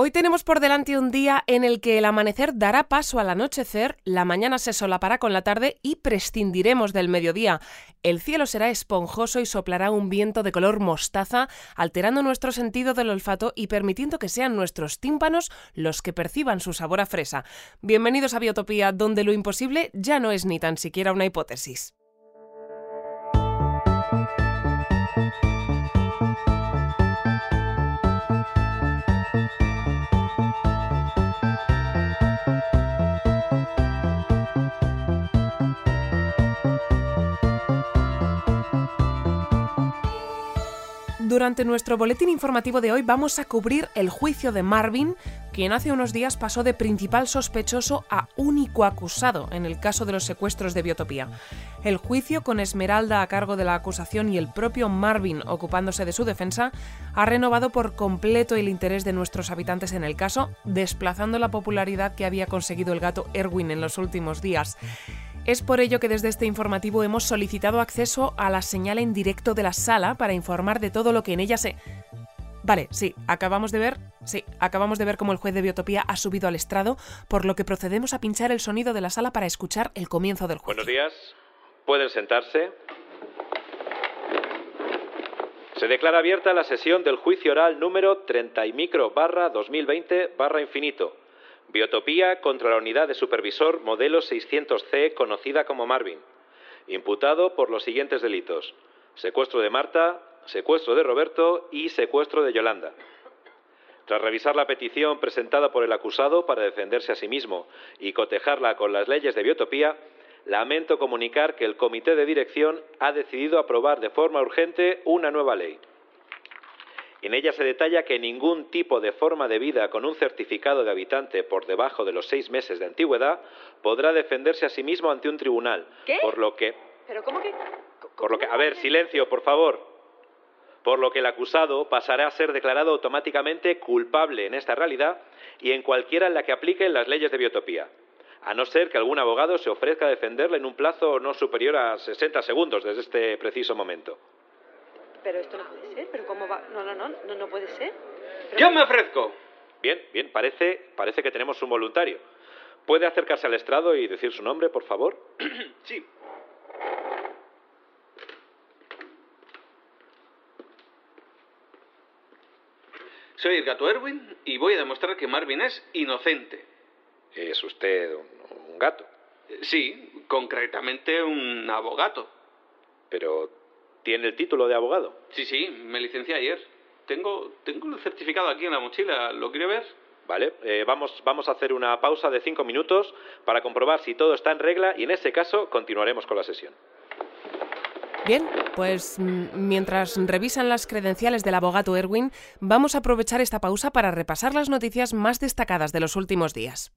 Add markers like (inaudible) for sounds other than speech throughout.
Hoy tenemos por delante un día en el que el amanecer dará paso al anochecer, la mañana se solapará con la tarde y prescindiremos del mediodía. El cielo será esponjoso y soplará un viento de color mostaza, alterando nuestro sentido del olfato y permitiendo que sean nuestros tímpanos los que perciban su sabor a fresa. Bienvenidos a Biotopía, donde lo imposible ya no es ni tan siquiera una hipótesis. Durante nuestro boletín informativo de hoy vamos a cubrir el juicio de Marvin, quien hace unos días pasó de principal sospechoso a único acusado en el caso de los secuestros de Biotopía. El juicio, con Esmeralda a cargo de la acusación y el propio Marvin ocupándose de su defensa, ha renovado por completo el interés de nuestros habitantes en el caso, desplazando la popularidad que había conseguido el gato Erwin en los últimos días. Es por ello que desde este informativo hemos solicitado acceso a la señal en directo de la sala para informar de todo lo que en ella se... Vale, sí, acabamos de ver, sí, acabamos de ver cómo el juez de Biotopía ha subido al estrado, por lo que procedemos a pinchar el sonido de la sala para escuchar el comienzo del juicio. Buenos días. ¿Pueden sentarse? Se declara abierta la sesión del juicio oral número 30 y micro barra 2020 barra infinito Biotopía contra la unidad de supervisor modelo 600C conocida como Marvin. Imputado por los siguientes delitos. Secuestro de Marta, secuestro de Roberto y secuestro de Yolanda. Tras revisar la petición presentada por el acusado para defenderse a sí mismo y cotejarla con las leyes de biotopía, lamento comunicar que el comité de dirección ha decidido aprobar de forma urgente una nueva ley. En ella se detalla que ningún tipo de forma de vida con un certificado de habitante por debajo de los seis meses de antigüedad podrá defenderse a sí mismo ante un tribunal. ¿Qué? Por lo que. ¿Pero cómo que.? Por lo que. A ver, silencio, por favor. Por lo que el acusado pasará a ser declarado automáticamente culpable en esta realidad y en cualquiera en la que apliquen las leyes de biotopía. A no ser que algún abogado se ofrezca a defenderle en un plazo no superior a 60 segundos desde este preciso momento. Pero esto no puede ser, pero ¿cómo va? No, no, no, no, no puede ser. Pero- Yo me ofrezco. Bien, bien, parece, parece que tenemos un voluntario. ¿Puede acercarse al estrado y decir su nombre, por favor? (clears throat) Sí. Soy el gato Erwin y voy a demostrar que Marvin es inocente. ¿Es usted un, un gato? Sí, concretamente un abogado. Pero tiene el título de abogado. Sí, sí, me licencié ayer. Tengo, tengo el certificado aquí en la mochila. ¿Lo quiere ver? Vale, eh, vamos, vamos a hacer una pausa de cinco minutos para comprobar si todo está en regla y en ese caso continuaremos con la sesión. Bien, pues mm, mientras revisan las credenciales del abogado Erwin, vamos a aprovechar esta pausa para repasar las noticias más destacadas de los últimos días.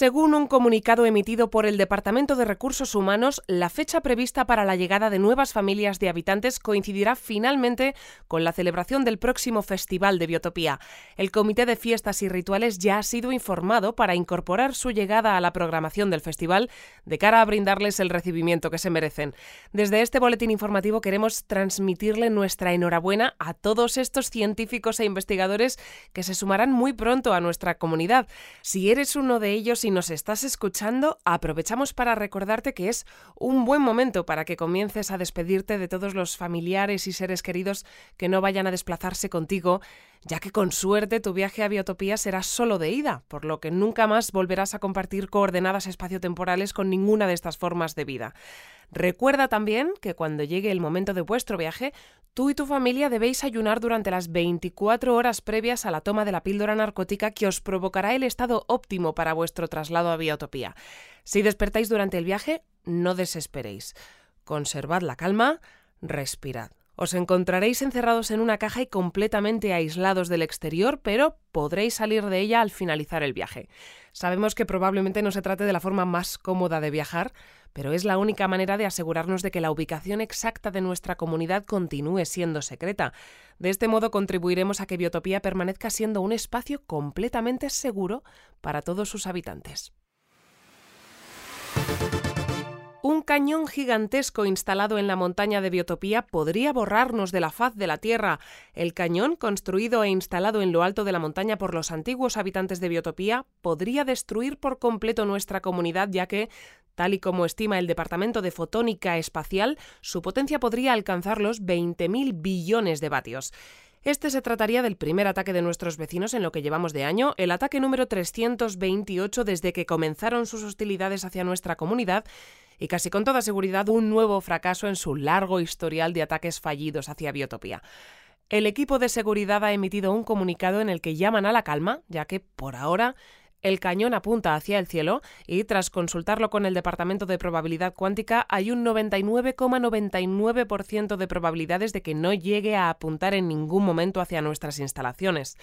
Según un comunicado emitido por el Departamento de Recursos Humanos, la fecha prevista para la llegada de nuevas familias de habitantes coincidirá finalmente con la celebración del próximo Festival de Biotopía. El Comité de Fiestas y Rituales ya ha sido informado para incorporar su llegada a la programación del festival de cara a brindarles el recibimiento que se merecen. Desde este boletín informativo queremos transmitirle nuestra enhorabuena a todos estos científicos e investigadores que se sumarán muy pronto a nuestra comunidad. Si eres uno de ellos nos estás escuchando, aprovechamos para recordarte que es un buen momento para que comiences a despedirte de todos los familiares y seres queridos que no vayan a desplazarse contigo, ya que con suerte tu viaje a Biotopía será solo de ida, por lo que nunca más volverás a compartir coordenadas espaciotemporales con ninguna de estas formas de vida. Recuerda también que cuando llegue el momento de vuestro viaje, tú y tu familia debéis ayunar durante las 24 horas previas a la toma de la píldora narcótica que os provocará el estado óptimo para vuestro traslado a Biotopía. Si despertáis durante el viaje, no desesperéis. Conservad la calma, respirad. Os encontraréis encerrados en una caja y completamente aislados del exterior, pero podréis salir de ella al finalizar el viaje. Sabemos que probablemente no se trate de la forma más cómoda de viajar, pero es la única manera de asegurarnos de que la ubicación exacta de nuestra comunidad continúe siendo secreta. De este modo contribuiremos a que Biotopía permanezca siendo un espacio completamente seguro para todos sus habitantes. Un cañón gigantesco instalado en la montaña de Biotopía podría borrarnos de la faz de la Tierra. El cañón, construido e instalado en lo alto de la montaña por los antiguos habitantes de Biotopía, podría destruir por completo nuestra comunidad, ya que, tal y como estima el Departamento de Fotónica Espacial, su potencia podría alcanzar los 20.000 billones de vatios. Este se trataría del primer ataque de nuestros vecinos en lo que llevamos de año, el ataque número 328 desde que comenzaron sus hostilidades hacia nuestra comunidad y casi con toda seguridad un nuevo fracaso en su largo historial de ataques fallidos hacia Biotopía. El equipo de seguridad ha emitido un comunicado en el que llaman a la calma, ya que, por ahora, el cañón apunta hacia el cielo y, tras consultarlo con el Departamento de Probabilidad Cuántica, hay un 99,99% de probabilidades de que no llegue a apuntar en ningún momento hacia nuestras instalaciones.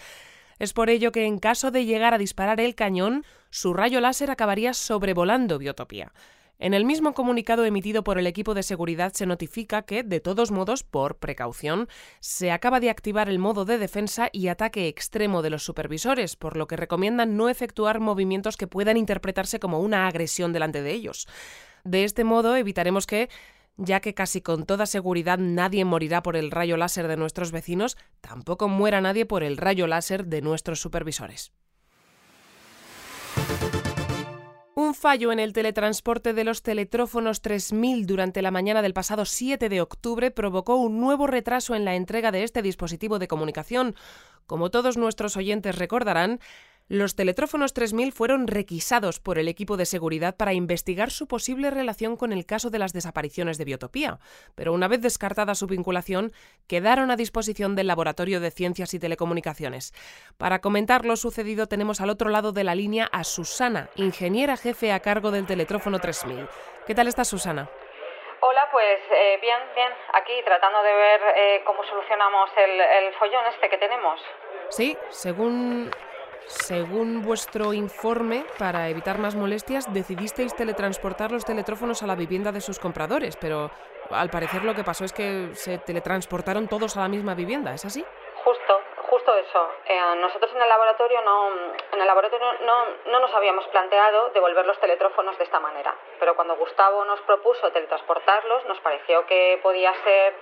Es por ello que, en caso de llegar a disparar el cañón, su rayo láser acabaría sobrevolando Biotopía. En el mismo comunicado emitido por el equipo de seguridad se notifica que, de todos modos, por precaución, se acaba de activar el modo de defensa y ataque extremo de los supervisores, por lo que recomiendan no efectuar movimientos que puedan interpretarse como una agresión delante de ellos. De este modo evitaremos que ya que casi con toda seguridad nadie morirá por el rayo láser de nuestros vecinos, tampoco muera nadie por el rayo láser de nuestros supervisores. Un fallo en el teletransporte de los teletrófonos 3000 durante la mañana del pasado 7 de octubre provocó un nuevo retraso en la entrega de este dispositivo de comunicación. Como todos nuestros oyentes recordarán, los teletrófonos 3000 fueron requisados por el equipo de seguridad para investigar su posible relación con el caso de las desapariciones de Biotopía, pero una vez descartada su vinculación, quedaron a disposición del Laboratorio de Ciencias y Telecomunicaciones. Para comentar lo sucedido tenemos al otro lado de la línea a Susana, ingeniera jefe a cargo del teletrófono 3000. ¿Qué tal está Susana? Hola, pues eh, bien, bien. Aquí tratando de ver eh, cómo solucionamos el, el follón este que tenemos. Sí, según según vuestro informe, para evitar más molestias, decidisteis teletransportar los teletrófonos a la vivienda de sus compradores, pero al parecer lo que pasó es que se teletransportaron todos a la misma vivienda, ¿es así? Justo, justo eso. Eh, nosotros en el laboratorio no, en el laboratorio no, no nos habíamos planteado devolver los teletrófonos de esta manera, pero cuando Gustavo nos propuso teletransportarlos, nos pareció que podía ser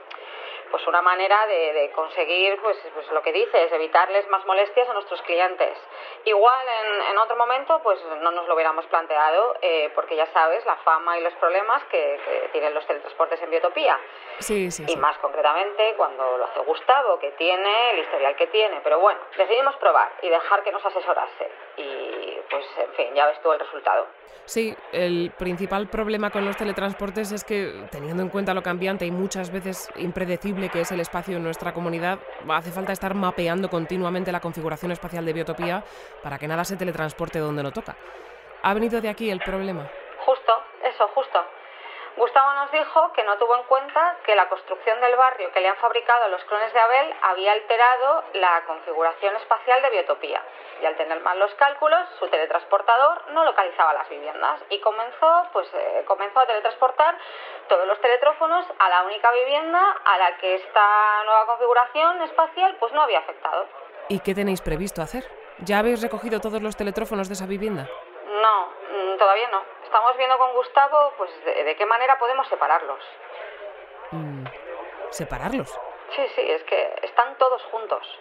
pues una manera de, conseguir pues, pues, lo que dices, evitarles más molestias a nuestros clientes. Igual en, otro momento pues no nos lo hubiéramos planteado eh, porque ya sabes la fama y los problemas que, tienen los teletransportes en Biotopía. Sí, sí, y más concretamente cuando lo hace Gustavo, que tiene el historial que tiene. Pero bueno, decidimos probar y dejar que nos asesorase. Y pues en fin, ya ves tú el resultado. Sí, el principal problema con los teletransportes es que teniendo en cuenta lo cambiante y muchas veces impredecible que es el espacio en nuestra comunidad, hace falta estar mapeando continuamente la configuración espacial de Biotopía para que nada se teletransporte donde no toca. ¿Ha venido de aquí el problema? Justo, eso, justo. Gustavo nos dijo que no tuvo en cuenta que la construcción del barrio que le han fabricado los clones de Abel había alterado la configuración espacial de Biotopía. Y al tener mal los cálculos, su teletransportador no localizaba las viviendas y comenzó, pues, eh, comenzó a teletransportar todos los teletrófonos a la única vivienda a la que esta nueva configuración espacial pues, no había afectado. ¿Y qué tenéis previsto hacer? ¿Ya habéis recogido todos los teletrófonos de esa vivienda? No, mm, todavía no. Estamos viendo con Gustavo pues de, qué manera podemos separarlos. Mm, ¿Separarlos? Sí, sí, es que están todos juntos.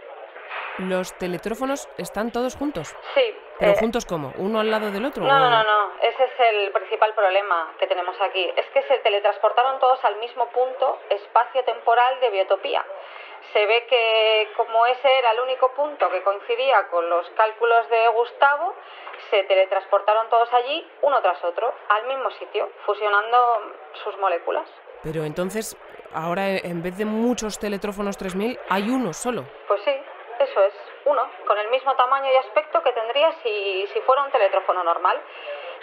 ¿Los teletrófonos están todos juntos? Sí. ¿Pero eh, juntos cómo? ¿Uno al lado del otro? No, no, no, no. Ese es el principal problema que tenemos aquí. Es que se teletransportaron todos al mismo punto espacio-temporal de biotopía. Se ve que como ese era el único punto que coincidía con los cálculos de Gustavo, se teletransportaron todos allí, uno tras otro, al mismo sitio, fusionando sus moléculas. Pero entonces, ahora en vez de muchos teletrófonos 3000, hay uno solo. Pues sí, eso es, uno, con el mismo tamaño y aspecto que tendría si, si fuera un teletrófono normal.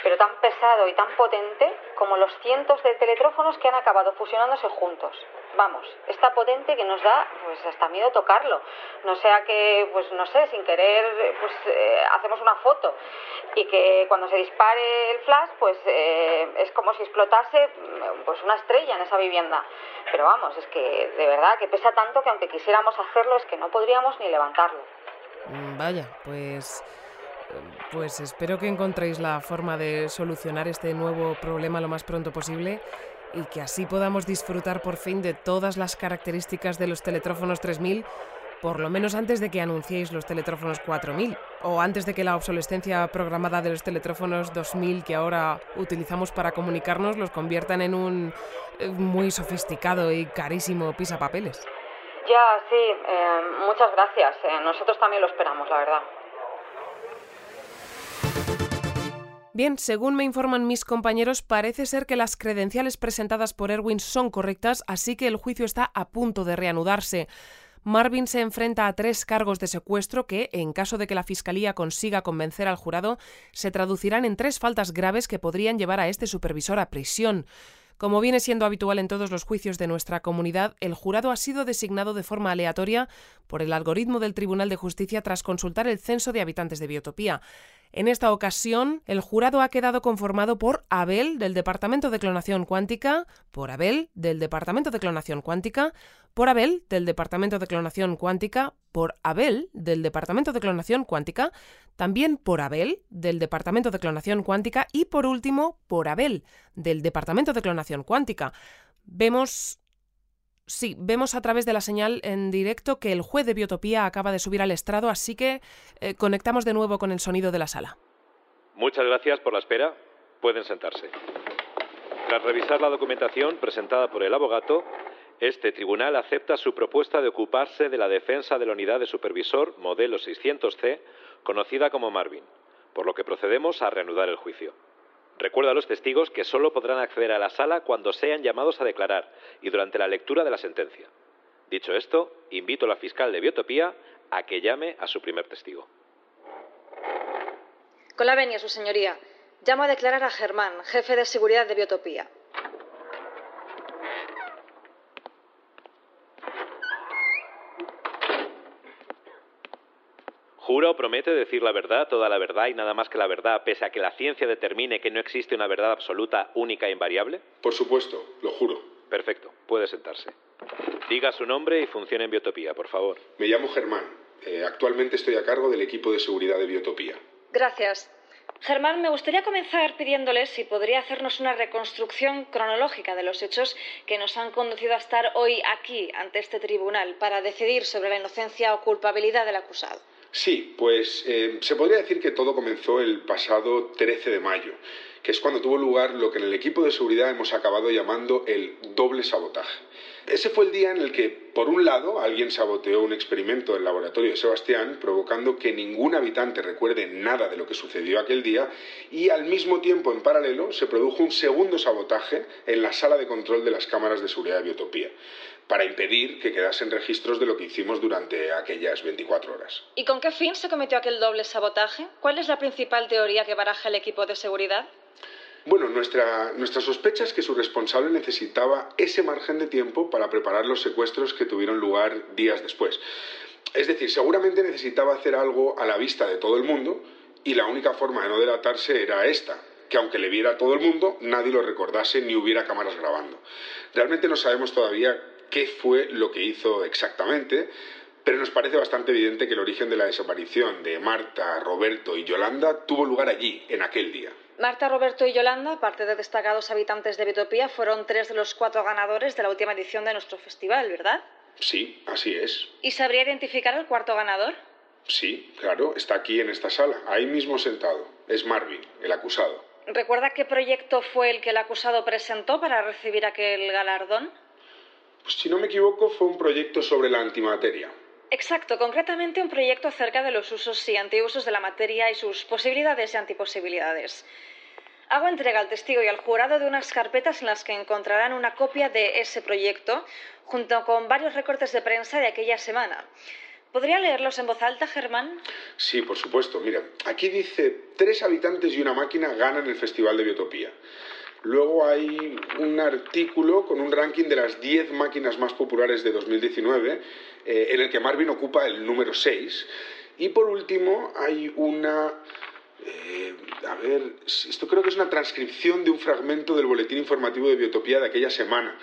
Pero tan pesado y tan potente como los cientos de teletrófonos que han acabado fusionándose juntos. Vamos, está potente que nos da pues hasta miedo tocarlo. No sea que, pues no sé, sin querer, pues eh, hacemos una foto y que cuando se dispare el flash, pues eh, es como si explotase mm, pues una estrella en esa vivienda. Pero vamos, es que de verdad que pesa tanto que aunque quisiéramos hacerlo es que no podríamos ni levantarlo. Mm, Vaya, pues. Pues espero que encontréis la forma de solucionar este nuevo problema lo más pronto posible y que así podamos disfrutar por fin de todas las características de los teletrófonos 3000, por lo menos antes de que anunciéis los teletrófonos 4000 o antes de que la obsolescencia programada de los teletrófonos 2000 que ahora utilizamos para comunicarnos los conviertan en un eh, muy sofisticado y carísimo pisapapeles. Ya, sí, eh, muchas gracias. Eh, nosotros también lo esperamos, la verdad. Bien, según me informan mis compañeros, parece ser que las credenciales presentadas por Erwin son correctas, así que el juicio está a punto de reanudarse. Marvin se enfrenta a tres cargos de secuestro que, en caso de que la Fiscalía consiga convencer al jurado, se traducirán en tres faltas graves que podrían llevar a este supervisor a prisión. Como viene siendo habitual en todos los juicios de nuestra comunidad, el jurado ha sido designado de forma aleatoria por el algoritmo del Tribunal de Justicia tras consultar el censo de habitantes de Biotopía. En esta ocasión, el jurado ha quedado conformado por Abel, del Departamento de Clonación Cuántica, por Abel, del Departamento de Clonación Cuántica, por Abel, del Departamento de Clonación Cuántica, por Abel, del Departamento de Clonación Cuántica, también por Abel, del Departamento de Clonación Cuántica y, por último, por Abel, del Departamento de Clonación Cuántica. Vemos Sí, vemos a través de la señal en directo que el juez de Biotopía acaba de subir al estrado, así que eh, conectamos de nuevo con el sonido de la sala. Muchas gracias por la espera. Pueden sentarse. Tras revisar la documentación presentada por el abogado, este tribunal acepta su propuesta de ocuparse de la defensa de la unidad de supervisor modelo 600C, conocida como Marvin, por lo que procedemos a reanudar el juicio. Recuerda a los testigos que solo podrán acceder a la sala cuando sean llamados a declarar y durante la lectura de la sentencia. Dicho esto, invito a la fiscal de Biotopía a que llame a su primer testigo. Con la venia, su señoría. Llamo a declarar a Germán, jefe de seguridad de Biotopía. ¿Jura o promete decir la verdad, toda la verdad y nada más que la verdad, pese a que la ciencia determine que no existe una verdad absoluta, única e invariable? Por supuesto, lo juro. Perfecto, puede sentarse. Diga su nombre y función en Biotopía, por favor. Me llamo Germán. Eh, actualmente estoy a cargo del equipo de seguridad de Biotopía. Gracias. Germán, me gustaría comenzar pidiéndole si podría hacernos una reconstrucción cronológica de los hechos que nos han conducido a estar hoy aquí, ante este tribunal, para decidir sobre la inocencia o culpabilidad del acusado. Sí, pues eh, se podría decir que todo comenzó el pasado 13 de mayo, que es cuando tuvo lugar lo que en el equipo de seguridad hemos acabado llamando el doble sabotaje. Ese fue el día en el que, por un lado, alguien saboteó un experimento del laboratorio de Sebastián, provocando que ningún habitante recuerde nada de lo que sucedió aquel día, y al mismo tiempo, en paralelo, se produjo un segundo sabotaje en la sala de control de las cámaras de seguridad de Biotopía para impedir que quedasen registros de lo que hicimos durante aquellas 24 horas. ¿Y con qué fin se cometió aquel doble sabotaje? ¿Cuál es la principal teoría que baraja el equipo de seguridad? Bueno, nuestra, nuestra sospecha es que su responsable necesitaba ese margen de tiempo para preparar los secuestros que tuvieron lugar días después. Es decir, seguramente necesitaba hacer algo a la vista de todo el mundo y la única forma de no delatarse era esta, que aunque le viera a todo el mundo, nadie lo recordase ni hubiera cámaras grabando. Realmente no sabemos todavía qué fue lo que hizo exactamente, pero nos parece bastante evidente que el origen de la desaparición de Marta, Roberto y Yolanda tuvo lugar allí, en aquel día. Marta, Roberto y Yolanda, parte de destacados habitantes de Bitopía, fueron tres de los cuatro ganadores de la última edición de nuestro festival, ¿verdad? Sí, así es. ¿Y sabría identificar al cuarto ganador? Sí, claro, está aquí en esta sala, ahí mismo sentado. Es Marvin, el acusado. ¿Recuerda qué proyecto fue el que el acusado presentó para recibir aquel galardón? Pues si no me equivoco, fue un proyecto sobre la antimateria. Exacto, concretamente un proyecto acerca de los usos y antiusos de la materia y sus posibilidades y antiposibilidades. Hago entrega al testigo y al jurado de unas carpetas en las que encontrarán una copia de ese proyecto, junto con varios recortes de prensa de aquella semana. ¿Podría leerlos en voz alta, Germán? Sí, por supuesto. Mira, aquí dice, tres habitantes y una máquina ganan el Festival de Biotopía. Luego hay un artículo con un ranking de las 10 máquinas más populares de 2019, eh, en el que Marvin ocupa el número 6. Y por último hay una... eh, a ver, esto creo que es una transcripción de un fragmento del boletín informativo de Biotopía de aquella semana.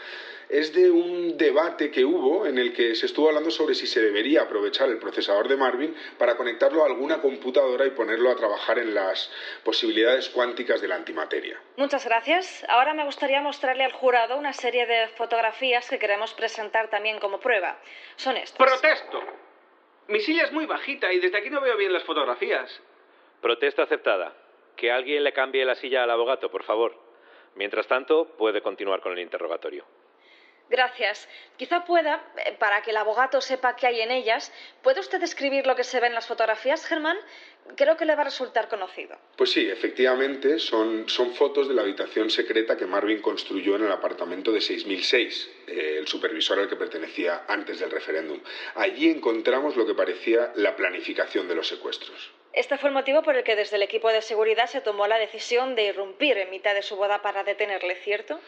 Es de un debate que hubo en el que se estuvo hablando sobre si se debería aprovechar el procesador de Marvin para conectarlo a alguna computadora y ponerlo a trabajar en las posibilidades cuánticas de la antimateria. Muchas gracias. Ahora me gustaría mostrarle al jurado una serie de fotografías que queremos presentar también como prueba. Son estas. ¡Protesto! Mi silla es muy bajita y desde aquí no veo bien las fotografías. Protesta aceptada. Que alguien le cambie la silla al abogado, por favor. Mientras tanto, puede continuar con el interrogatorio. Gracias. Quizá pueda, eh, para que el abogado sepa qué hay en ellas, ¿puede usted describir lo que se ve en las fotografías, Germán? Creo que le va a resultar conocido. Pues sí, efectivamente, son, fotos de la habitación secreta que Marvin construyó en el apartamento de 6006, eh, el supervisor al que pertenecía antes del referéndum. Allí encontramos lo que parecía la planificación de los secuestros. Este fue el motivo por el que desde el equipo de seguridad se tomó la decisión de irrumpir en mitad de su boda para detenerle, ¿cierto?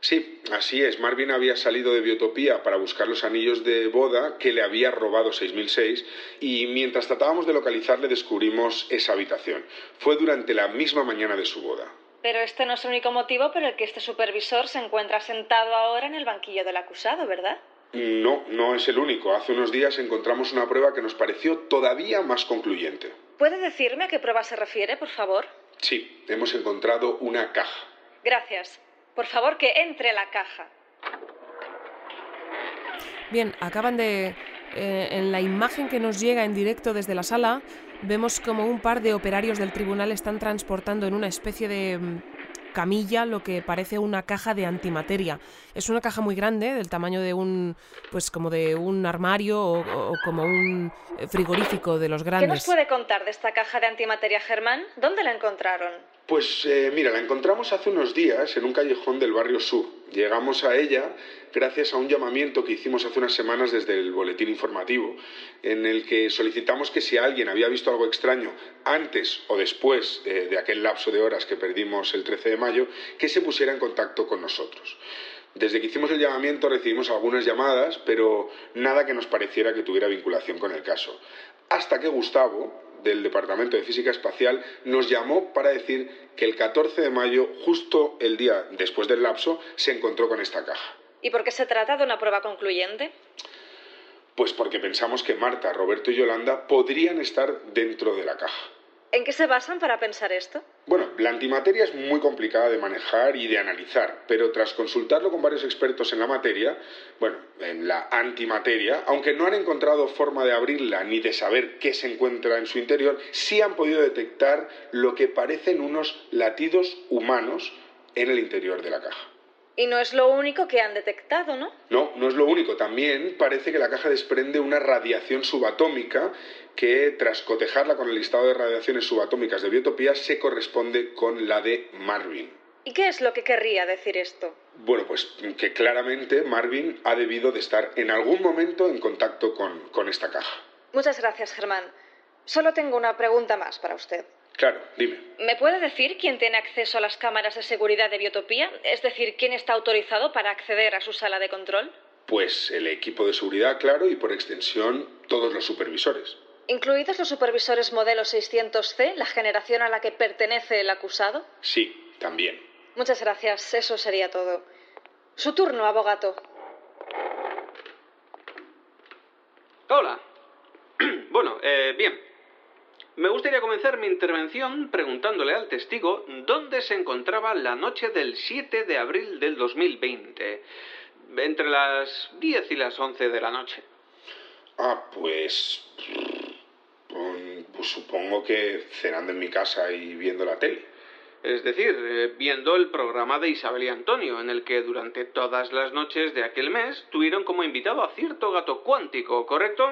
Sí, así es. Marvin había salido de Biotopía para buscar los anillos de boda que le había robado 6006 y mientras tratábamos de localizarle descubrimos esa habitación. Fue durante la misma mañana de su boda. Pero este no es el único motivo por el que este supervisor se encuentra sentado ahora en el banquillo del acusado, ¿verdad? No, no es el único. Hace unos días encontramos una prueba que nos pareció todavía más concluyente. ¿Puede decirme a qué prueba se refiere, por favor? Sí, hemos encontrado una caja. Gracias. Por favor, que entre la caja. Bien, acaban de... eh, en la imagen que nos llega en directo desde la sala, vemos como un par de operarios del tribunal están transportando en una especie de mm, camilla lo que parece una caja de antimateria. Es una caja muy grande, del tamaño de un, pues como de un armario o, o como un eh, frigorífico de los ¿Qué nos grandes. puede contar de esta caja de antimateria, Germán? ¿Dónde la encontraron? Pues eh, mira, la encontramos hace unos días en un callejón del barrio sur. Llegamos a ella gracias a un llamamiento que hicimos hace unas semanas desde el boletín informativo, en el que solicitamos que si alguien había visto algo extraño antes o después de aquel lapso de horas que perdimos el 13 de mayo, que se pusiera en contacto con nosotros. Desde que hicimos el llamamiento recibimos algunas llamadas, pero nada que nos pareciera que tuviera vinculación con el caso. Hasta que Gustavo, del Departamento de Física Espacial, nos llamó para decir que el 14 de mayo, justo el día después del lapso, se encontró con esta caja. ¿Y por qué se trata de una prueba concluyente? Pues porque pensamos que Marta, Roberto y Yolanda podrían estar dentro de la caja. ¿En qué se basan para pensar esto? Bueno, la antimateria es muy complicada de manejar y de analizar, pero tras consultarlo con varios expertos en la materia, bueno, en la antimateria, aunque no han encontrado forma de abrirla ni de saber qué se encuentra en su interior, sí han podido detectar lo que parecen unos latidos humanos en el interior de la caja. Y no es lo único que han detectado, ¿no? No, no es lo único. También parece que la caja desprende una radiación subatómica que, tras cotejarla con el listado de radiaciones subatómicas de Biotopía, se corresponde con la de Marvin. ¿Y qué es lo que querría decir esto? Bueno, pues que claramente Marvin ha debido de estar en algún momento en contacto con, con esta caja. Muchas gracias, Germán. Solo tengo una pregunta más para usted. Claro, dime. ¿Me puede decir quién tiene acceso a las cámaras de seguridad de Biotopía? Es decir, quién está autorizado para acceder a su sala de control. Pues el equipo de seguridad, claro, y por extensión todos los supervisores. ¿Incluidos los supervisores modelo 600C, la generación a la que pertenece el acusado? Sí, también. Muchas gracias, eso sería todo. Su turno, abogado. Hola. (clears throat) bueno, eh, bien. Me gustaría comenzar mi intervención preguntándole al testigo dónde se encontraba la noche del 7 de abril del 2020, entre las 10 y las 11 de la noche. Ah, pues... pues supongo que cenando en mi casa y viendo la tele. Es decir, eh, viendo el programa de Isabel y Antonio, en el que durante todas las noches de aquel mes tuvieron como invitado a cierto gato cuántico, ¿correcto?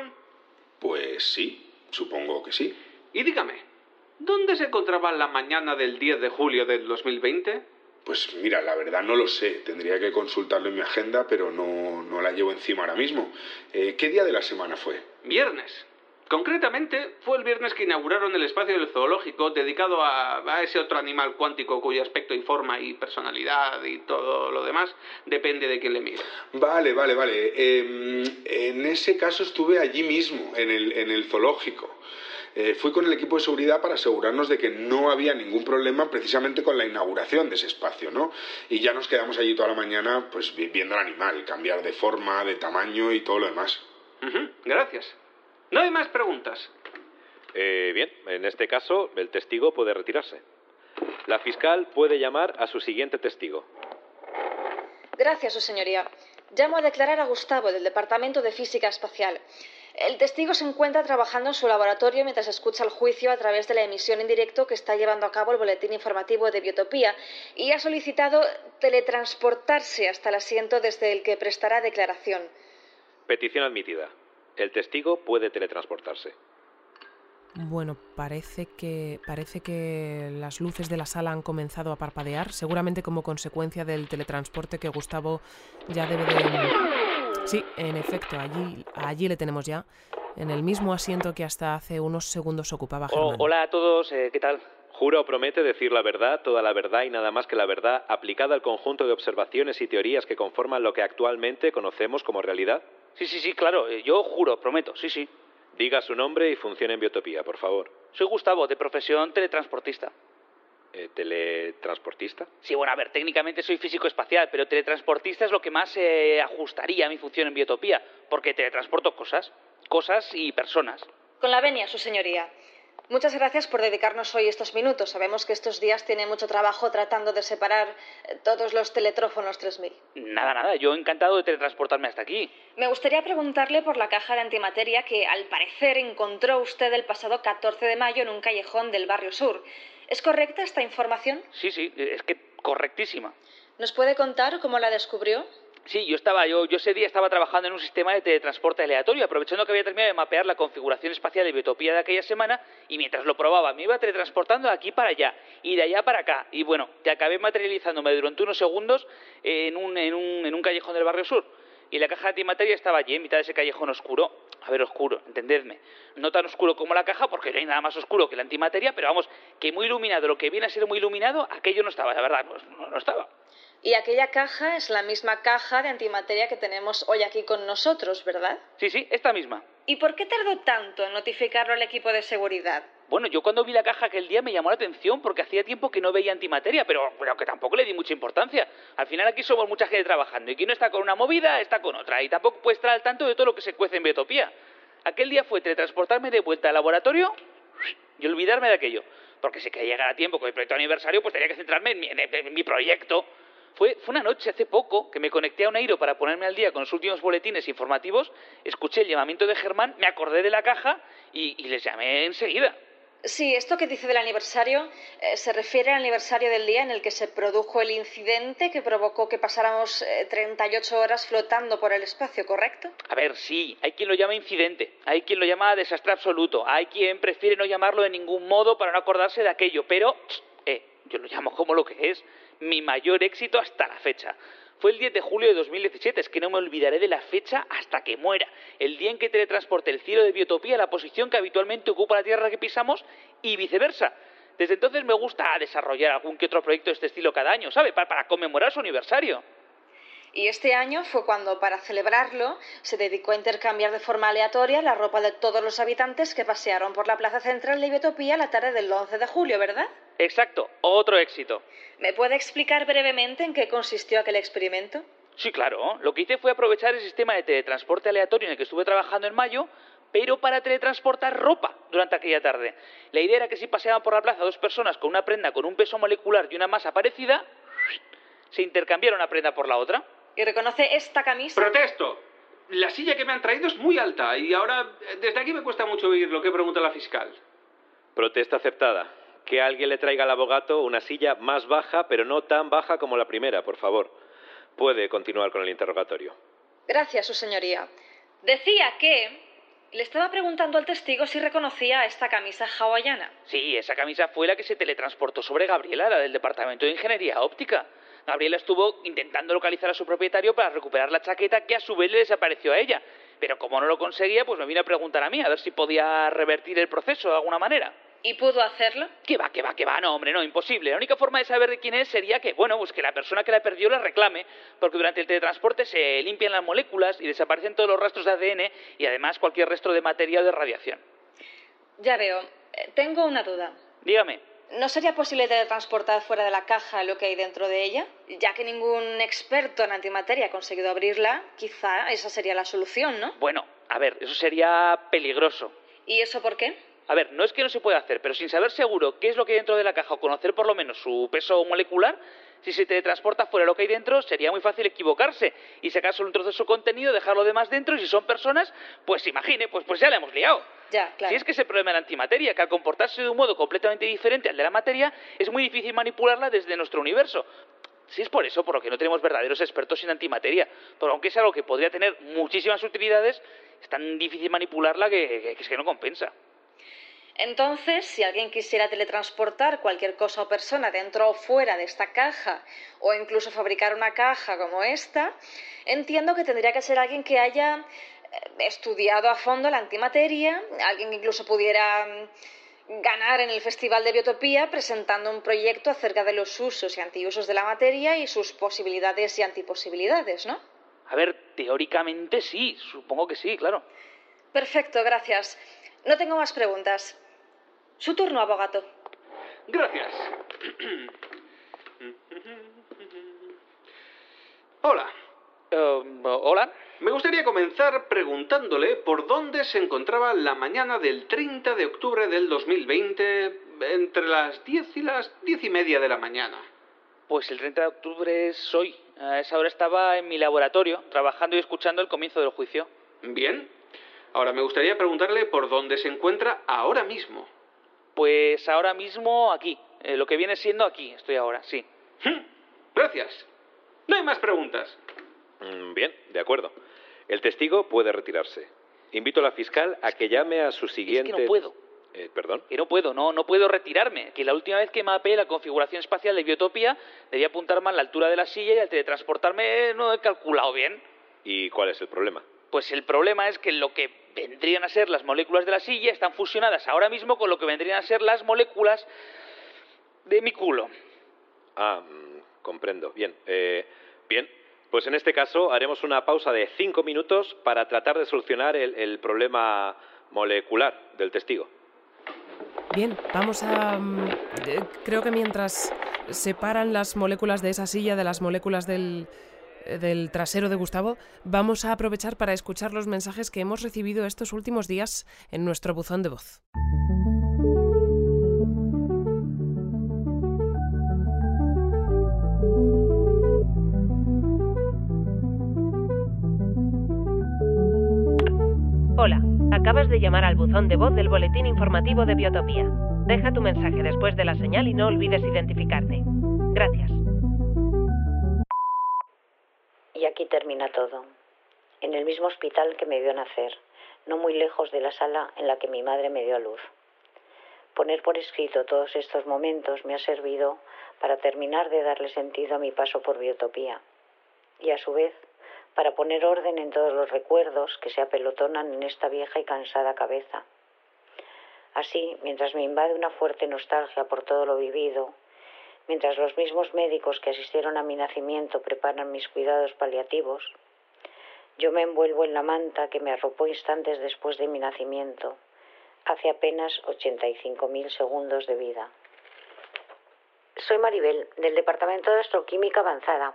Pues sí, supongo que sí. Y dígame, ¿dónde se encontraba la mañana del 10 de julio del 2020? Pues mira, la verdad no lo sé. Tendría que consultarlo en mi agenda, pero no, no la llevo encima ahora mismo. Eh, ¿Qué día de la semana fue? Viernes. Concretamente, fue el viernes que inauguraron el espacio del zoológico dedicado a, ese otro animal cuántico cuyo aspecto y forma y personalidad y todo lo demás depende de quién le mire. Vale, vale, vale. Em, en ese caso estuve allí mismo, en el, en el zoológico. Eh, fui con el equipo de seguridad para asegurarnos de que no había ningún problema precisamente con la inauguración de ese espacio, ¿no? Y ya nos quedamos allí toda la mañana pues viendo al animal, cambiar de forma, de tamaño y todo lo demás. Gracias. No hay más preguntas. Eh, bien, en este caso, el testigo puede retirarse. La fiscal puede llamar a su siguiente testigo. Gracias, su señoría. Llamo a declarar a Gustavo del Departamento de Física Espacial. El testigo se encuentra trabajando en su laboratorio mientras escucha el juicio a través de la emisión en directo que está llevando a cabo el boletín informativo de Biotopía y ha solicitado teletransportarse hasta el asiento desde el que prestará declaración. Petición admitida. El testigo puede teletransportarse. Bueno, parece que parece que las luces de la sala han comenzado a parpadear, seguramente como consecuencia del teletransporte que Gustavo ya debe de Sí, en efecto, allí allí le tenemos ya en el mismo asiento que hasta hace unos segundos ocupaba oh, hola a todos, eh, ¿qué tal? Jura o promete decir la verdad, toda la verdad y nada más que la verdad, aplicada al conjunto de observaciones y teorías que conforman lo que actualmente conocemos como realidad. Sí, sí, sí, claro. Eh, yo juro, prometo, sí, sí. Diga su nombre y funcione en Biotopía, por favor. Soy Gustavo, de profesión teletransportista. Eh, ¿Teletransportista? Sí, bueno, a ver, técnicamente soy físico espacial, pero teletransportista es lo que más se ajustaría a mi función en Biotopía, porque teletransporto cosas, cosas y personas. Con la venia, su señoría. Muchas gracias por dedicarnos hoy estos minutos. Sabemos que estos días tiene mucho trabajo tratando de separar eh, todos los teletrófonos 3000. Nada, nada. Yo encantado de teletransportarme hasta aquí. Me gustaría preguntarle por la caja de antimateria que al parecer encontró usted el pasado 14 de mayo en un callejón del barrio sur. ¿Es correcta esta información? Sí, sí, es que correctísima. ¿Nos puede contar cómo la descubrió? Sí, yo estaba, yo, yo ese día estaba trabajando en un sistema de teletransporte aleatorio, aprovechando que había terminado de mapear la configuración espacial de Biotopía de aquella semana, y mientras lo probaba me iba teletransportando de aquí para allá, y de allá para acá, y bueno, te acabé materializándome durante unos segundos en un, en un, en un callejón del barrio sur. Y la caja de antimateria estaba allí, en mitad de ese callejón oscuro. A ver, oscuro, entendedme. No tan oscuro como la caja, porque no hay nada más oscuro que la antimateria, pero vamos, que muy iluminado, lo que viene a ser muy iluminado, aquello no estaba, la verdad, pues no estaba. Y aquella caja es la misma caja de antimateria que tenemos hoy aquí con nosotros, ¿verdad? Sí, sí, esta misma. ¿Y por qué tardó tanto en notificarlo al equipo de seguridad? Bueno, yo cuando vi la caja aquel día me llamó la atención porque hacía tiempo que no veía antimateria, pero, pero que tampoco le di mucha importancia. Al final aquí somos mucha gente trabajando y quien no está con una movida está con otra y tampoco puede estar al tanto de todo lo que se cuece en Biotopía. Aquel día fue teletransportarme de vuelta al laboratorio y olvidarme de aquello. Porque si quería llegar a tiempo con el proyecto aniversario, pues tenía que centrarme en mi, en mi proyecto fue, una noche hace poco que me conecté a un airo para ponerme al día con los últimos boletines informativos, escuché el llamamiento de Germán, me acordé de la caja y, les llamé enseguida. Sí, esto que dice del aniversario eh, se refiere al aniversario del día en el que se produjo el incidente que provocó que pasáramos 38 eh, horas flotando por el espacio, ¿correcto? A ver, sí, hay quien lo llama incidente, hay quien lo llama desastre absoluto, hay quien prefiere no llamarlo de ningún modo para no acordarse de aquello, pero eh, yo lo llamo como lo que es mi mayor éxito hasta la fecha. Fue el 10 de julio de 2017, es que no me olvidaré de la fecha hasta que muera, el día en que teletransporté el cielo de Biotopía a la posición que habitualmente ocupa la Tierra que pisamos y viceversa. Desde entonces me gusta desarrollar algún que otro proyecto de este estilo cada año, ¿sabe? Para, conmemorar su aniversario. Y este año fue cuando, para celebrarlo, se dedicó a intercambiar de forma aleatoria la ropa de todos los habitantes que pasearon por la plaza central de Biotopía la tarde del 11 de julio, ¿verdad? Exacto, otro éxito. ¿Me puede explicar brevemente en qué consistió aquel experimento? Sí, claro. Lo que hice fue aprovechar el sistema de teletransporte aleatorio en el que estuve trabajando en mayo, pero para teletransportar ropa durante aquella tarde. La idea era que si paseaban por la plaza dos personas con una prenda con un peso molecular y una masa parecida, se intercambiaron una prenda por la otra. ¿Y reconoce esta camisa? ¡Protesto! La silla que me han traído es muy alta y ahora desde aquí me cuesta mucho oír lo que pregunta la fiscal. Protesta aceptada que alguien le traiga al abogado una silla más baja, pero no tan baja como la primera, por favor. Puede continuar con el interrogatorio. Gracias, su señoría. Decía que le estaba preguntando al testigo si reconocía esta camisa hawaiana. Sí, esa camisa fue la que se teletransportó sobre Gabriela, la del Departamento de Ingeniería Óptica. Gabriela estuvo intentando localizar a su propietario para recuperar la chaqueta que a su vez le desapareció a ella. pero como no lo conseguía, pues me vine a preguntar a mí, a ver si podía revertir el proceso de alguna manera. ¿Y pudo hacerlo? Que va, que va, que va, no, hombre, no, imposible. La única forma de saber de quién es sería que, bueno, pues que la persona que la perdió la reclame, porque durante el teletransporte se limpian las moléculas y desaparecen todos los rastros de ADN y además cualquier resto de materia o de radiación. Ya veo. Eh, Tengo una duda. Dígame. ¿No sería posible teletransportar fuera de la caja lo que hay dentro de ella? Ya que ningún experto en antimateria ha conseguido abrirla, quizá esa sería la solución, ¿no? Bueno, a ver, eso sería peligroso. ¿Y eso por qué? A ver, no es que no se pueda hacer, pero sin saber seguro qué es lo que hay dentro de la caja o conocer por lo menos su peso molecular, si se teletransporta fuera lo que hay dentro, sería muy fácil equivocarse y sacar solo un trozo de su contenido, dejarlo demás dentro y si son personas, pues imagine, pues, pues ya la hemos liado. Ya, claro. Si es que ese problema de la antimateria, que al comportarse de un modo completamente diferente al de la materia, es muy difícil manipularla desde nuestro universo. Si es por eso por lo que no tenemos verdaderos expertos en antimateria, pero aunque es algo que podría tener muchísimas utilidades, es tan difícil manipularla que, que- que es que no compensa. Entonces, si alguien quisiera teletransportar cualquier cosa o persona dentro o fuera de esta caja, o incluso fabricar una caja como esta, entiendo que tendría que ser alguien que haya eh, estudiado a fondo la antimateria, alguien que incluso pudiera mm, ganar en el Festival de Biotopía presentando un proyecto acerca de los usos y antiusos de la materia y sus posibilidades y antiposibilidades, ¿no? A ver, teóricamente sí, supongo que sí, claro. Perfecto, gracias. No tengo más preguntas. Su turno, abogado. Gracias. Hola. Eh, Hola. Me gustaría comenzar preguntándole por dónde se encontraba la mañana del 30 de octubre del 2020 entre las 10 y las 10 y media de la mañana. Pues el 30 de octubre es hoy. A esa hora estaba en mi laboratorio, trabajando y escuchando el comienzo del juicio. Bien. Ahora me gustaría preguntarle por dónde se encuentra ahora mismo. Pues ahora mismo aquí, eh, lo que viene siendo aquí, estoy ahora, sí. Gracias. No hay más preguntas. Mm, Bien, de acuerdo. El testigo puede retirarse. Invito a la fiscal a que llame a su siguiente... no puedo. Eh, ¿Perdón? Que no puedo, no, no puedo retirarme. Que la última vez que mapeé la configuración espacial de Biotopía debía apuntar mal la altura de la silla y al teletransportarme eh, no he calculado bien. ¿Y cuál es el problema? Pues el problema es que lo que vendrían a ser las moléculas de la silla están fusionadas ahora mismo con lo que vendrían a ser las moléculas de mi culo. Ah, mm, comprendo. Bien. Eh, bien, pues en este caso haremos una pausa de cinco minutos para tratar de solucionar el, el problema molecular del testigo. Bien, vamos a... mm, eh, Creo que mientras separan las moléculas de esa silla de las moléculas del, eh, del trasero de Gustavo, vamos a aprovechar para escuchar los mensajes que hemos recibido estos últimos días en nuestro buzón de voz. Hola, acabas de llamar al buzón de voz del boletín informativo de Biotopía. Deja tu mensaje después de la señal y no olvides identificarte. Gracias. Y aquí termina todo. En el mismo hospital que me vio nacer, no muy lejos de la sala en la que mi madre me dio a luz. Poner por escrito todos estos momentos me ha servido para terminar de darle sentido a mi paso por Biotopía y a su vez para poner orden en todos los recuerdos que se apelotonan en esta vieja y cansada cabeza. Así, mientras me invade una fuerte nostalgia por todo lo vivido, mientras los mismos médicos que asistieron a mi nacimiento preparan mis cuidados paliativos, yo me envuelvo en la manta que me arropó instantes después de mi nacimiento, hace apenas 85.000 segundos de vida. Soy Maribel, del Departamento de Astroquímica Avanzada,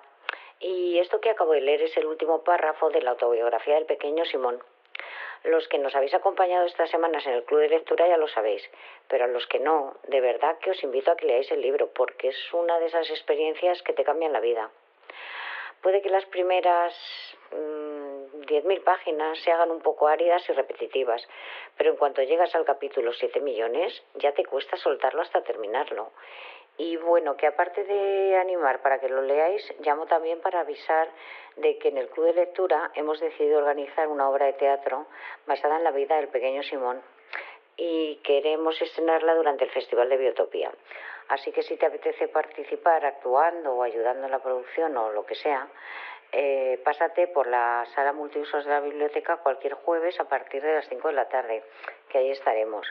y esto que acabo de leer es el último párrafo de la autobiografía del pequeño Simón. Los que nos habéis acompañado estas semanas en el club de lectura ya lo sabéis, pero a los que no, de verdad que os invito a que leáis el libro, porque es una de esas experiencias que te cambian la vida. Puede que las primeras mm, 10.000 páginas se hagan un poco áridas y repetitivas, pero en cuanto llegas al capítulo 7 millones, ya te cuesta soltarlo hasta terminarlo. Y bueno, que aparte de animar para que lo leáis, llamo también para avisar de que en el Club de Lectura hemos decidido organizar una obra de teatro basada en la vida del pequeño Simón y queremos estrenarla durante el Festival de Biotopía. Así que si te apetece participar actuando o ayudando en la producción o lo que sea, Eh, pásate por la sala multiusos de la biblioteca cualquier jueves a partir de las 5 de la tarde, que ahí estaremos.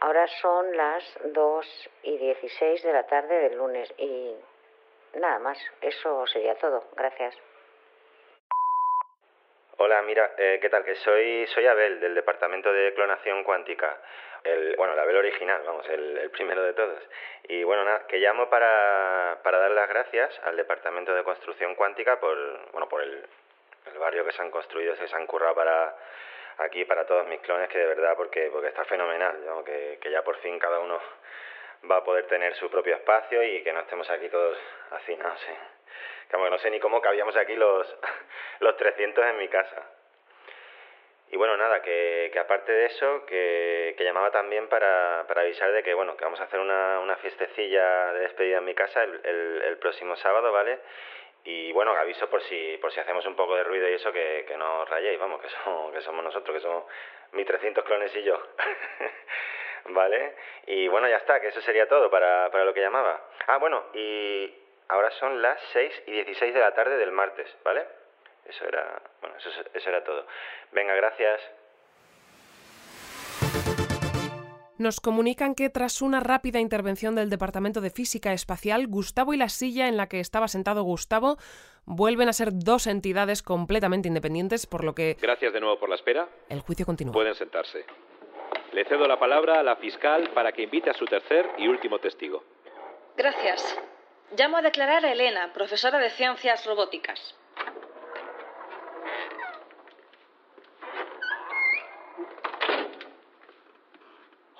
Ahora son las 2 y 16 de la tarde del lunes y nada más, eso sería todo. Gracias. Hola, mira, eh, ¿qué tal? Que soy, soy Abel, del Departamento de Clonación Cuántica. El, bueno, el Abel original, vamos, el, primero de todos. Y bueno, nada, que llamo para, para dar las gracias al Departamento de Construcción Cuántica por, bueno, por el, el barrio que se han construido, se han currado para aquí, para todos mis clones, que de verdad, porque, porque está fenomenal, ¿no? que, que ya por fin cada uno va a poder tener su propio espacio y que no estemos aquí todos hacinados. ¿sí? Como que no sé ni cómo cabíamos aquí los, (laughs) los 300 en mi casa. Y bueno, nada, que, aparte de eso, que, llamaba también para, para, avisar de que, bueno, que vamos a hacer una, una fiestecilla de despedida en mi casa el, el, próximo sábado, ¿vale? Y bueno, aviso por si, por si hacemos un poco de ruido y eso, que, que no os rayéis, vamos, que somos, (laughs) nosotros, que somos mis 300 clones y yo. (laughs) ¿Vale? Y bueno, ya está, que eso sería todo para, para lo que llamaba. Ah, bueno, y, ahora son las 6 y 16 de la tarde del martes, ¿vale? Eso era, bueno, eso, eso era todo. Venga, gracias. Nos comunican que tras una rápida intervención del Departamento de Física Espacial, Gustavo y la silla en la que estaba sentado Gustavo vuelven a ser dos entidades completamente independientes, por lo que... Gracias de nuevo por la espera. El juicio continúa. Pueden sentarse. Le cedo la palabra a la fiscal para que invite a su tercer y último testigo. Gracias. Llamo a declarar a Elena, profesora de Ciencias Robóticas.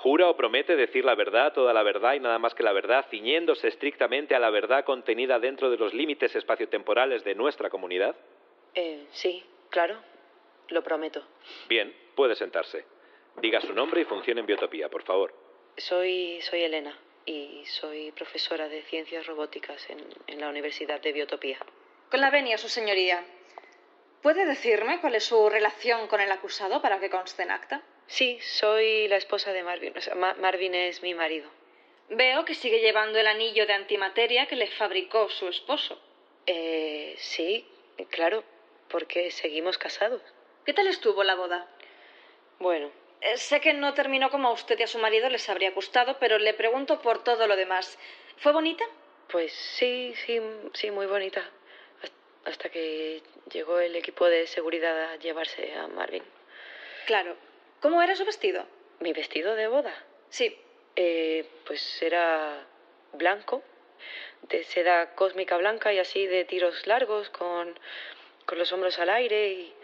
¿Jura o promete decir la verdad, toda la verdad y nada más que la verdad, ciñéndose estrictamente a la verdad contenida dentro de los límites espaciotemporales de nuestra comunidad? Eh, sí, claro. Lo prometo. Bien, puede sentarse. Diga su nombre y función en Biotopía, por favor. Soy, soy Elena y soy profesora de Ciencias Robóticas en, en la Universidad de Biotopía. Con la venia, su señoría. ¿Puede decirme cuál es su relación con el acusado para que conste en acta? Sí, soy la esposa de Marvin. O sea, Ma Marvin es mi marido. Veo que sigue llevando el anillo de antimateria que le fabricó su esposo. Eh, sí, claro, porque seguimos casados. ¿Qué tal estuvo la boda? Bueno. Eh, sé que no terminó como a usted y a su marido les habría gustado, pero le pregunto por todo lo demás. ¿Fue bonita? Pues sí, sí, sí, muy bonita. Hasta que llegó el equipo de seguridad a llevarse a Marvin. Claro. ¿Cómo era su vestido? ¿Mi vestido de boda? Sí. Eh, pues era blanco, de seda cósmica blanca y así de tiros largos, con, con los hombros al aire y...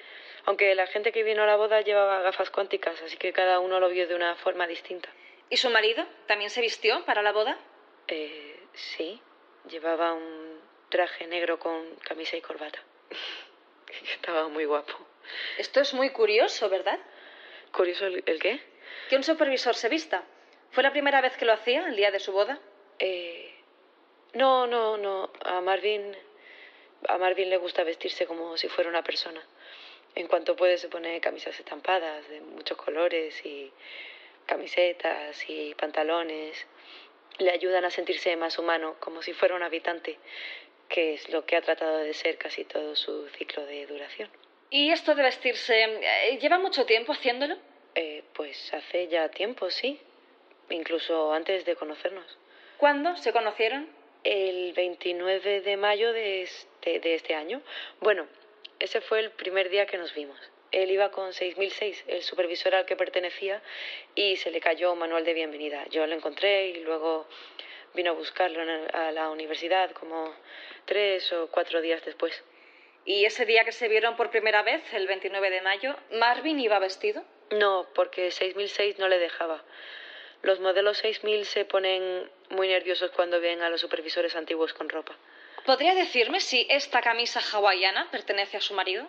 Aunque la gente que vino a la boda llevaba gafas cuánticas, así que cada uno lo vio de una forma distinta. ¿Y su marido también se vistió para la boda? Eh, sí, llevaba un traje negro con camisa y corbata. (laughs) Estaba muy guapo. Esto es muy curioso, ¿verdad? ¿Curioso el, el, qué? Que un supervisor se vista. ¿Fue la primera vez que lo hacía, el día de su boda? Eh, no, no, no. A Marvin, a Marvin le gusta vestirse como si fuera una persona. En cuanto puede se pone camisas estampadas de muchos colores y camisetas y pantalones. Le ayudan a sentirse más humano, como si fuera un habitante, que es lo que ha tratado de ser casi todo su ciclo de duración. ¿Y esto de vestirse, lleva mucho tiempo haciéndolo? Eh, pues hace ya tiempo, sí. Incluso antes de conocernos. ¿Cuándo se conocieron? El 29 de mayo de este, de este año. Bueno, ese fue el primer día que nos vimos. Él iba con 6006, el supervisor al que pertenecía, y se le cayó un manual de bienvenida. Yo lo encontré y luego vino a buscarlo a la universidad como tres o cuatro días después. ¿Y ese día que se vieron por primera vez, el 29 de mayo, Marvin iba vestido? No, porque 6006 no le dejaba. Los modelos 6000 se ponen muy nerviosos cuando ven a los supervisores antiguos con ropa. ¿Podría decirme si esta camisa hawaiana pertenece a su marido?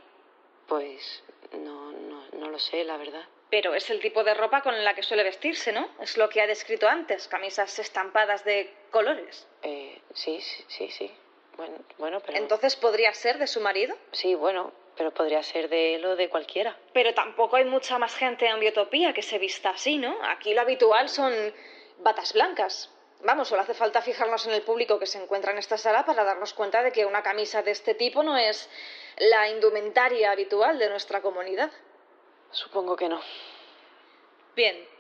Pues no, no, no lo sé, la verdad. Pero es el tipo de ropa con la que suele vestirse, ¿no? Es lo que ha descrito antes, camisas estampadas de colores. Eh, sí, sí, sí, sí. Bueno, bueno, pero... ¿Entonces podría ser de su marido? Sí, bueno, pero podría ser de él o de cualquiera. Pero tampoco hay mucha más gente en Biotopía que se vista así, ¿no? Aquí lo habitual son batas blancas. Vamos, solo hace falta fijarnos en el público que se encuentra en esta sala para darnos cuenta de que una camisa de este tipo no es la indumentaria habitual de nuestra comunidad. Supongo que no. Bien.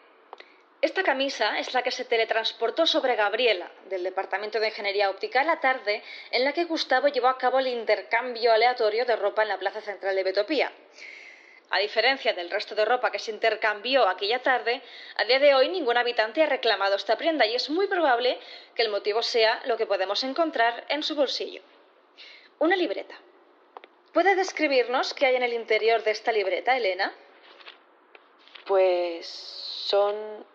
Esta camisa es la que se teletransportó sobre Gabriela, del Departamento de Ingeniería Óptica, la tarde en la que Gustavo llevó a cabo el intercambio aleatorio de ropa en la plaza central de Betopía. A diferencia del resto de ropa que se intercambió aquella tarde, a día de hoy ningún habitante ha reclamado esta prenda y es muy probable que el motivo sea lo que podemos encontrar en su bolsillo. Una libreta. ¿Puede describirnos qué hay en el interior de esta libreta, Elena? Pues son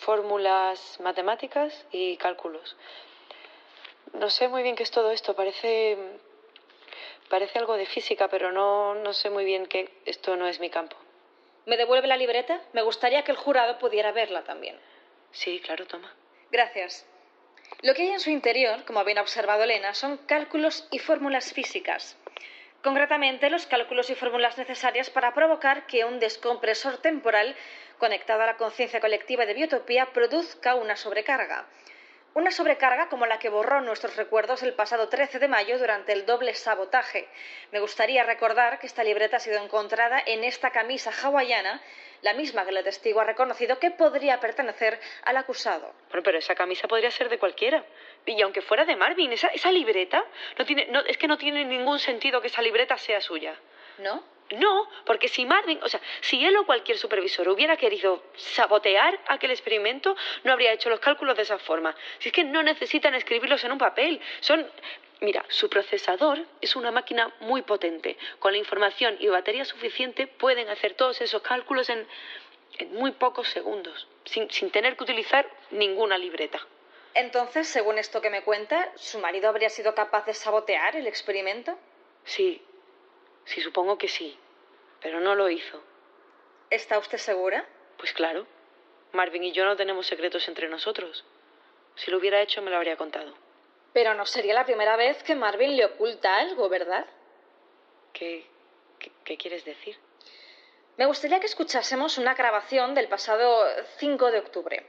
fórmulas matemáticas y cálculos. No sé muy bien qué es todo esto, parece Parece algo de física, pero no, no sé muy bien que esto no es mi campo. ¿Me devuelve la libreta? Me gustaría que el jurado pudiera verla también. Sí, claro, toma. Gracias. Lo que hay en su interior, como bien ha observado Elena, son cálculos y fórmulas físicas. Concretamente, los cálculos y fórmulas necesarias para provocar que un descompresor temporal conectado a la conciencia colectiva de biotopía produzca una sobrecarga. Una sobrecarga como la que borró nuestros recuerdos el pasado 13 de mayo durante el doble sabotaje. Me gustaría recordar que esta libreta ha sido encontrada en esta camisa hawaiana, la misma que el testigo ha reconocido que podría pertenecer al acusado. Bueno, pero esa camisa podría ser de cualquiera. Y aunque fuera de Marvin, esa, esa libreta no tiene, no, es que no tiene ningún sentido que esa libreta sea suya. ¿No? No, porque si Marvin, o sea, si él o cualquier supervisor hubiera querido sabotear aquel experimento, no habría hecho los cálculos de esa forma. Si es que no necesitan escribirlos en un papel, son Mira, su procesador es una máquina muy potente. Con la información y batería suficiente pueden hacer todos esos cálculos en, en muy pocos segundos, sin, sin tener que utilizar ninguna libreta. Entonces, según esto que me cuenta, ¿su marido habría sido capaz de sabotear el experimento? Sí, Sí, supongo que sí, pero no lo hizo. ¿Está usted segura? Pues claro. Marvin y yo no tenemos secretos entre nosotros. Si lo hubiera hecho, me lo habría contado. Pero no sería la primera vez que Marvin le oculta algo, ¿verdad? ¿Qué, qué, quieres decir? Me gustaría que escuchásemos una grabación del pasado 5 de octubre.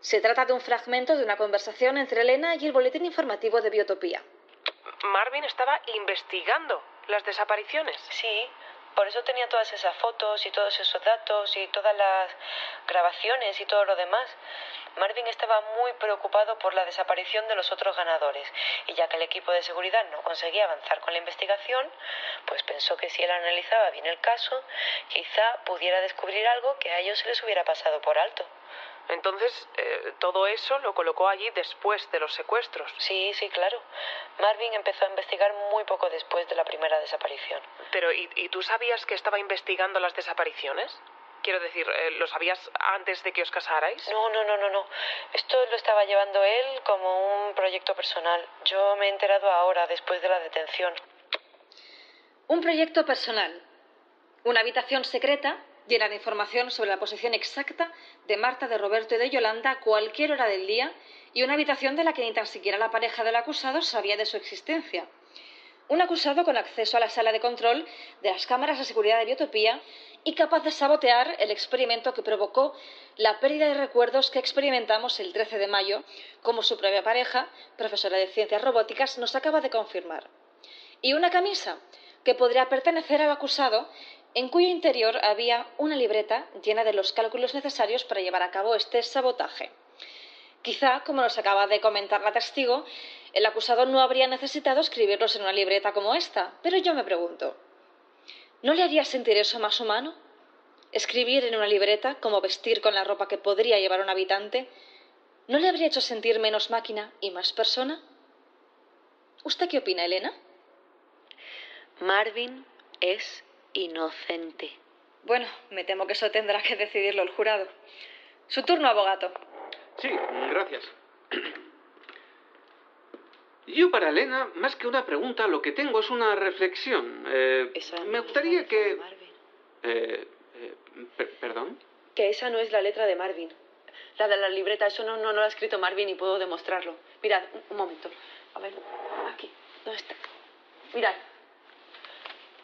Se trata de un fragmento de una conversación entre Elena y el boletín informativo de Biotopía. Marvin estaba investigando las desapariciones. Sí, por eso tenía todas esas fotos y todos esos datos y todas las grabaciones y todo lo demás. Marvin estaba muy preocupado por la desaparición de los otros ganadores y ya que el equipo de seguridad no conseguía avanzar con la investigación, pues pensó que si él analizaba bien el caso, quizá pudiera descubrir algo que a ellos se les hubiera pasado por alto. Entonces, eh, todo eso lo colocó allí después de los secuestros. Sí, sí, claro. Marvin empezó a investigar muy poco después de la primera desaparición. Pero, ¿y, tú sabías que estaba investigando las desapariciones? Quiero decir, eh, ¿lo sabías antes de que os casarais? No, no, no, no, no. Esto lo estaba llevando él como un proyecto personal. Yo me he enterado ahora, después de la detención. Un proyecto personal. Una habitación secreta llena de información sobre la posición exacta de Marta, de Roberto y de Yolanda a cualquier hora del día y una habitación de la que ni tan siquiera la pareja del acusado sabía de su existencia. Un acusado con acceso a la sala de control de las cámaras de seguridad de Biotopía y capaz de sabotear el experimento que provocó la pérdida de recuerdos que experimentamos el 13 de mayo, como su propia pareja, profesora de ciencias robóticas, nos acaba de confirmar. Y una camisa que podría pertenecer al acusado en cuyo interior había una libreta llena de los cálculos necesarios para llevar a cabo este sabotaje. Quizá, como nos acaba de comentar la testigo, el acusado no habría necesitado escribirlos en una libreta como esta, pero yo me pregunto, ¿no le haría sentir eso más humano? Escribir en una libreta como vestir con la ropa que podría llevar un habitante, ¿no le habría hecho sentir menos máquina y más persona? ¿Usted qué opina, Elena? Marvin es inocente. Bueno, me temo que eso tendrá que decidirlo el jurado. Su turno, abogado. Sí, gracias. Yo para Elena, más que una pregunta, lo que tengo es una reflexión. Eh, me gustaría que... Eh, eh, ¿Perdón? Que esa no es la letra de Marvin. La de la libreta, eso no, no, lo ha escrito Marvin y puedo demostrarlo. Mirad, un, momento. A ver, aquí, ¿dónde está? Mirad.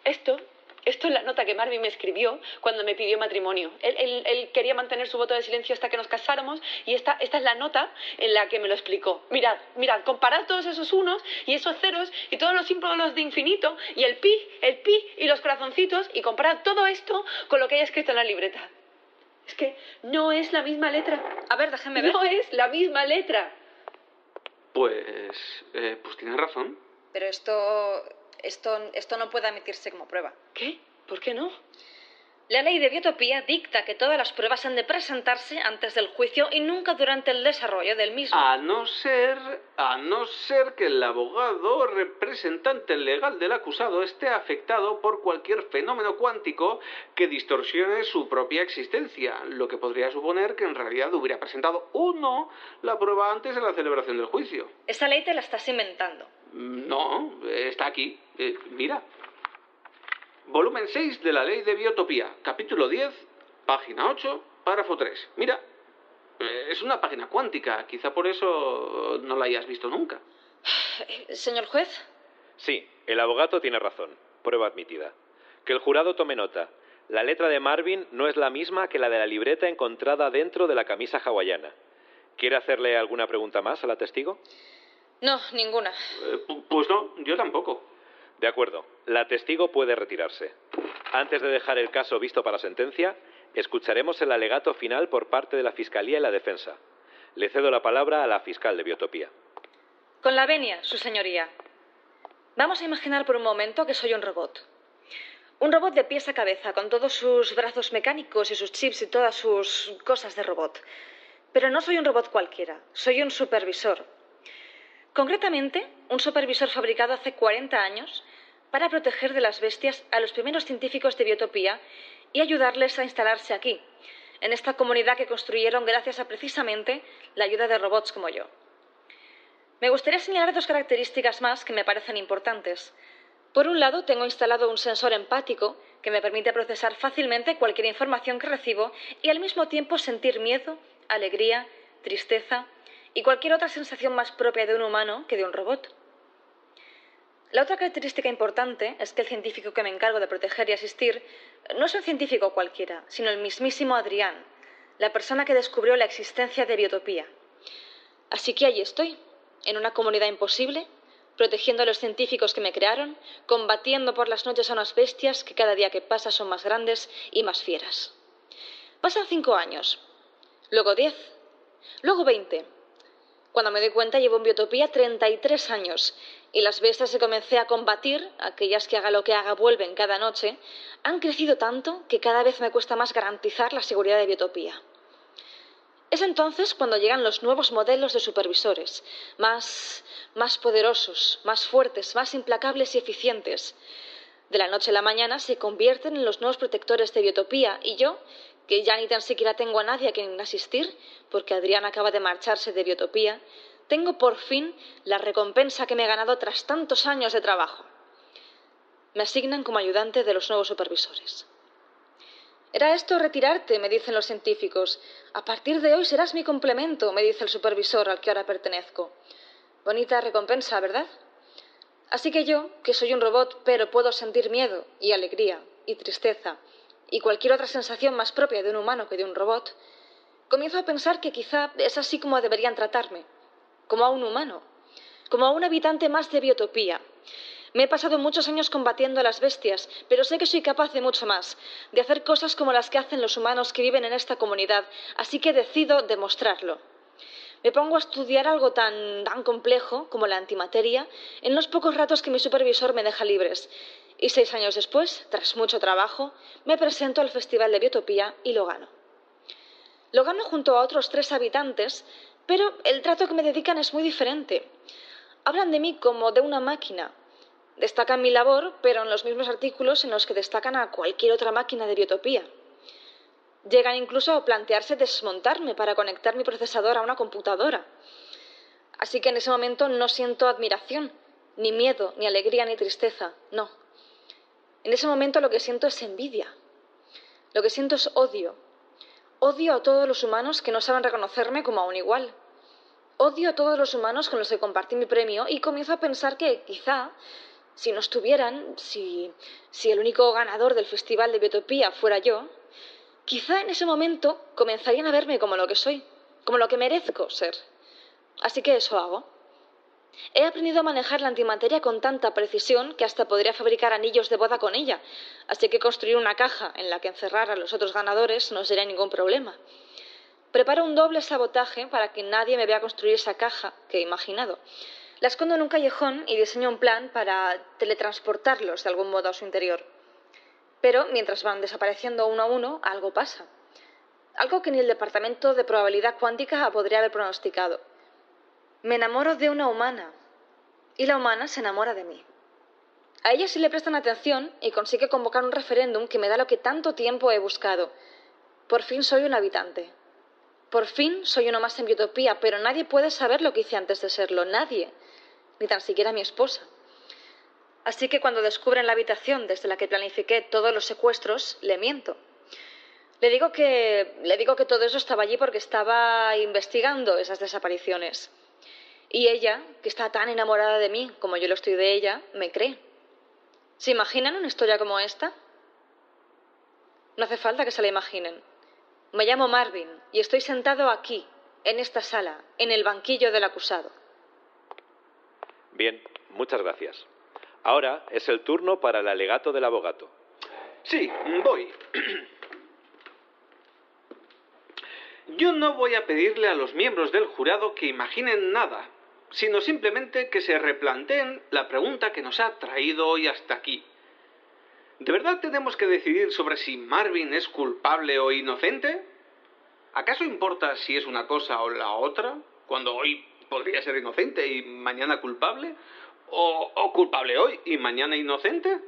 Esto Esto es la nota que Marvin me escribió cuando me pidió matrimonio. Él, quería mantener su voto de silencio hasta que nos casáramos y esta, esta es la nota en la que me lo explicó. Mirad, mirad, comparad todos esos unos y esos ceros y todos los símbolos de infinito y el pi, el pi y los corazoncitos y comparad todo esto con lo que hay escrito en la libreta. Es que no es la misma letra. A ver, déjenme ver. No es la misma letra. Pues, eh, pues tienes razón. Pero esto esto, esto no puede admitirse como prueba. ¿Qué? ¿Por qué no? La ley de biotopía dicta que todas las pruebas han de presentarse antes del juicio y nunca durante el desarrollo del mismo. A no ser, a no ser que el abogado o representante legal del acusado esté afectado por cualquier fenómeno cuántico que distorsione su propia existencia, lo que podría suponer que en realidad hubiera presentado uno la prueba antes de la celebración del juicio. Esa ley te la estás inventando. No, está aquí. Eh, mira. Volumen 6 de la Ley de Biotopía, capítulo 10, página 8, párrafo 3. Mira, eh, es una página cuántica, quizá por eso no la hayas visto nunca. Señor juez. Sí, el abogado tiene razón. Prueba admitida. Que el jurado tome nota. La letra de Marvin no es la misma que la de la libreta encontrada dentro de la camisa hawaiana. ¿Quiere hacerle alguna pregunta más a la testigo? No, ninguna. Eh, pues no, yo tampoco. De acuerdo. La testigo puede retirarse. Antes de dejar el caso visto para sentencia, escucharemos el alegato final por parte de la Fiscalía y la Defensa. Le cedo la palabra a la fiscal de Biotopía. Con la venia, su señoría. Vamos a imaginar por un momento que soy un robot. Un robot de pies a cabeza, con todos sus brazos mecánicos y sus chips y todas sus cosas de robot. Pero no soy un robot cualquiera, soy un supervisor, Concretamente, un supervisor fabricado hace 40 años para proteger de las bestias a los primeros científicos de biotopía y ayudarles a instalarse aquí, en esta comunidad que construyeron gracias a precisamente la ayuda de robots como yo. Me gustaría señalar dos características más que me parecen importantes. Por un lado, tengo instalado un sensor empático que me permite procesar fácilmente cualquier información que recibo y al mismo tiempo sentir miedo, alegría, tristeza, y cualquier otra sensación más propia de un humano que de un robot. La otra característica importante es que el científico que me encargo de proteger y asistir no es un científico cualquiera, sino el mismísimo Adrián, la persona que descubrió la existencia de biotopía. Así que ahí estoy, en una comunidad imposible, protegiendo a los científicos que me crearon, combatiendo por las noches a unas bestias que cada día que pasa son más grandes y más fieras. Pasan cinco años, luego diez, luego veinte, cuando me doy cuenta, llevo en Biotopía 33 años y las bestias que comencé a combatir, aquellas que haga lo que haga vuelven cada noche, han crecido tanto que cada vez me cuesta más garantizar la seguridad de Biotopía. Es entonces cuando llegan los nuevos modelos de supervisores, más, más poderosos, más fuertes, más implacables y eficientes. De la noche a la mañana se convierten en los nuevos protectores de Biotopía y yo que ya ni tan siquiera tengo a nadie a quien asistir, porque Adrián acaba de marcharse de Biotopía, tengo por fin la recompensa que me he ganado tras tantos años de trabajo. Me asignan como ayudante de los nuevos supervisores. Era esto retirarte, me dicen los científicos. A partir de hoy serás mi complemento, me dice el supervisor al que ahora pertenezco. Bonita recompensa, ¿verdad? Así que yo, que soy un robot, pero puedo sentir miedo y alegría y tristeza y cualquier otra sensación más propia de un humano que de un robot, comienzo a pensar que quizá es así como deberían tratarme, como a un humano, como a un habitante más de biotopía. Me he pasado muchos años combatiendo a las bestias, pero sé que soy capaz de mucho más, de hacer cosas como las que hacen los humanos que viven en esta comunidad, así que decido demostrarlo. Me pongo a estudiar algo tan, tan complejo como la antimateria en los pocos ratos que mi supervisor me deja libres, y seis años después, tras mucho trabajo, me presento al Festival de Biotopía y lo gano. Lo gano junto a otros tres habitantes, pero el trato que me dedican es muy diferente. Hablan de mí como de una máquina. Destacan mi labor, pero en los mismos artículos en los que destacan a cualquier otra máquina de biotopía. Llegan incluso a plantearse desmontarme para conectar mi procesador a una computadora. Así que en ese momento no siento admiración, ni miedo, ni alegría, ni tristeza, no. En ese momento lo que siento es envidia. Lo que siento es odio. Odio a todos los humanos que no saben reconocerme como a un igual. Odio a todos los humanos con los que compartí mi premio y comienzo a pensar que quizá si no estuvieran, si, si el único ganador del Festival de Biotopía fuera yo, quizá en ese momento comenzarían a verme como lo que soy, como lo que merezco ser. Así que eso hago. He aprendido a manejar la antimateria con tanta precisión que hasta podría fabricar anillos de boda con ella, así que construir una caja en la que encerrar a los otros ganadores no sería ningún problema. Preparo un doble sabotaje para que nadie me vea construir esa caja que he imaginado. La escondo en un callejón y diseño un plan para teletransportarlos de algún modo a su interior. Pero mientras van desapareciendo uno a uno, algo pasa. Algo que ni el departamento de probabilidad cuántica podría haber pronosticado. Me enamoro de una humana y la humana se enamora de mí. A ella sí le prestan atención y consigue convocar un referéndum que me da lo que tanto tiempo he buscado. Por fin soy un habitante. Por fin soy uno más en biotopía, pero nadie puede saber lo que hice antes de serlo, nadie, ni tan siquiera mi esposa. Así que cuando descubren la habitación desde la que planifiqué todos los secuestros, le miento. Le digo que le digo que todo eso estaba allí porque estaba investigando esas desapariciones. Y ella, que está tan enamorada de mí como yo lo estoy de ella, me cree. ¿Se imaginan una historia como esta? No hace falta que se la imaginen. Me llamo Marvin y estoy sentado aquí, en esta sala, en el banquillo del acusado. Bien, muchas gracias. Ahora es el turno para el alegato del abogado. Sí, voy. Yo no voy a pedirle a los miembros del jurado que imaginen nada, sino simplemente que se replanteen la pregunta que nos ha traído hoy hasta aquí. ¿De verdad tenemos que decidir sobre si Marvin es culpable o inocente? ¿Acaso importa si es una cosa o la otra, cuando hoy podría ser inocente y mañana culpable? ¿O, culpable hoy y mañana inocente?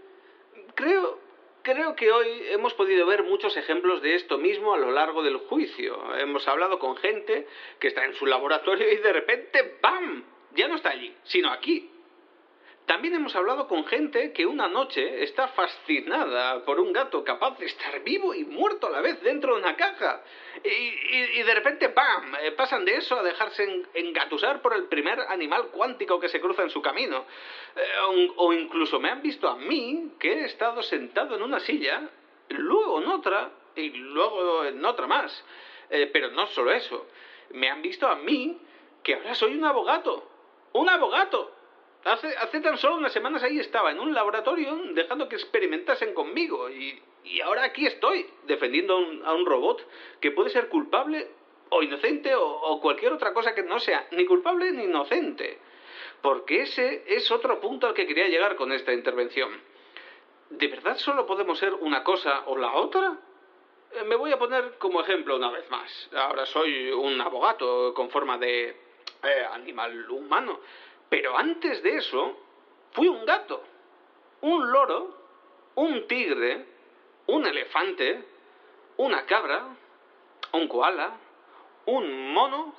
Creo, Creo que hoy hemos podido ver muchos ejemplos de esto mismo a lo largo del juicio. Hemos hablado con gente que está en su laboratorio y de repente ¡bam! Ya no está allí, sino aquí. También hemos hablado con gente que una noche está fascinada por un gato capaz de estar vivo y muerto a la vez dentro de una caja. Y, de repente, ¡pam!, eh, pasan de eso a dejarse engatusar por el primer animal cuántico que se cruza en su camino. Eh, o, incluso me han visto a mí, que he estado sentado en una silla, luego en otra, y luego en otra más. Eh, pero no solo eso. Me han visto a mí, que ahora soy un abogado. ¡Un abogado! Hace, tan solo unas semanas ahí estaba en un laboratorio dejando que experimentasen conmigo y, y ahora aquí estoy defendiendo a un, robot que puede ser culpable o inocente o, o cualquier otra cosa que no sea ni culpable ni inocente. Porque ese es otro punto al que quería llegar con esta intervención. ¿De verdad solo podemos ser una cosa o la otra? Eh, me voy a poner como ejemplo una vez más. Ahora soy un abogado con forma de eh, animal humano. Pero antes de eso, fui un gato, un loro, un tigre, un elefante, una cabra, un koala, un mono,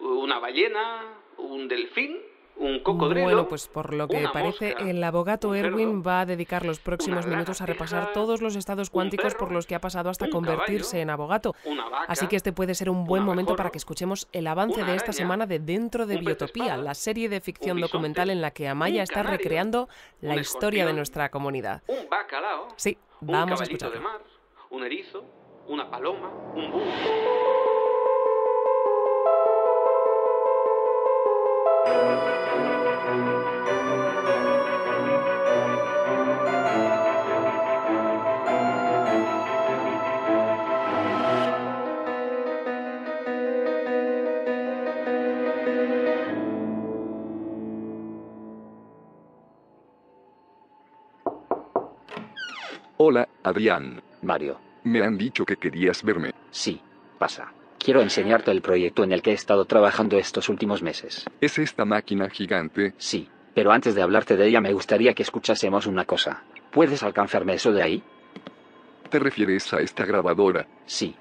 una ballena, un delfín un cocodrilo. Bueno, pues por lo que parece, el abogado Erwin va a dedicar los próximos minutos a repasar todos los estados cuánticos por los que ha pasado hasta convertirse en abogado. Así que este puede ser un buen momento para que escuchemos el avance de esta semana de Dentro de Biotopía, la serie de ficción documental en la que Amaya está recreando la historia de nuestra comunidad. Un bacalao. Sí, vamos a escuchar. un erizo, una paloma, un búho. Hola, Adrián. Mario. Me han dicho que querías verme. Sí, pasa. Quiero enseñarte el proyecto en el que he estado trabajando estos últimos meses. ¿Es esta máquina gigante? Sí, pero antes de hablarte de ella me gustaría que escuchásemos una cosa. ¿Puedes alcanzarme eso de ahí? ¿Te refieres a esta grabadora? Sí.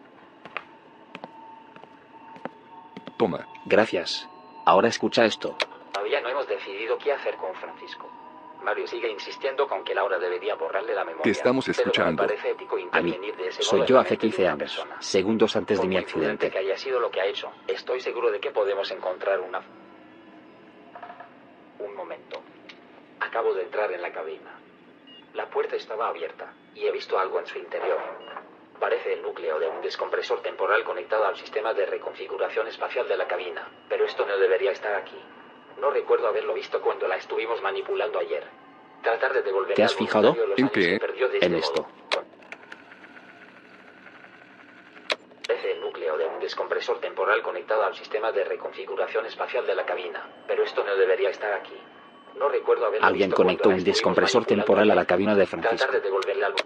Toma. Gracias. Ahora escucha esto. Todavía no hemos decidido qué hacer con Francisco. Mario sigue insistiendo con que Laura debería borrarle la memoria. Te estamos escuchando. De ese Soy yo hace 15 años, segundos antes Por de mi accidente. que haya sido lo que ha hecho, estoy seguro de que podemos encontrar una... Un momento. Acabo de entrar en la cabina. La puerta estaba abierta y he visto algo en su interior. Parece el núcleo de un descompresor temporal conectado al sistema de reconfiguración espacial de la cabina, pero esto no debería estar aquí. No recuerdo haberlo visto cuando la estuvimos manipulando ayer. Tratar de devolver ¿Te has fijado? ¿En qué? En esto. Parece el núcleo de un descompresor temporal conectado al sistema de reconfiguración espacial de la cabina, pero esto no debería estar aquí. No recuerdo haberlo Alguien visto conectó un descompresor temporal a la cabina de Francisco. Tratar de devolverle algo.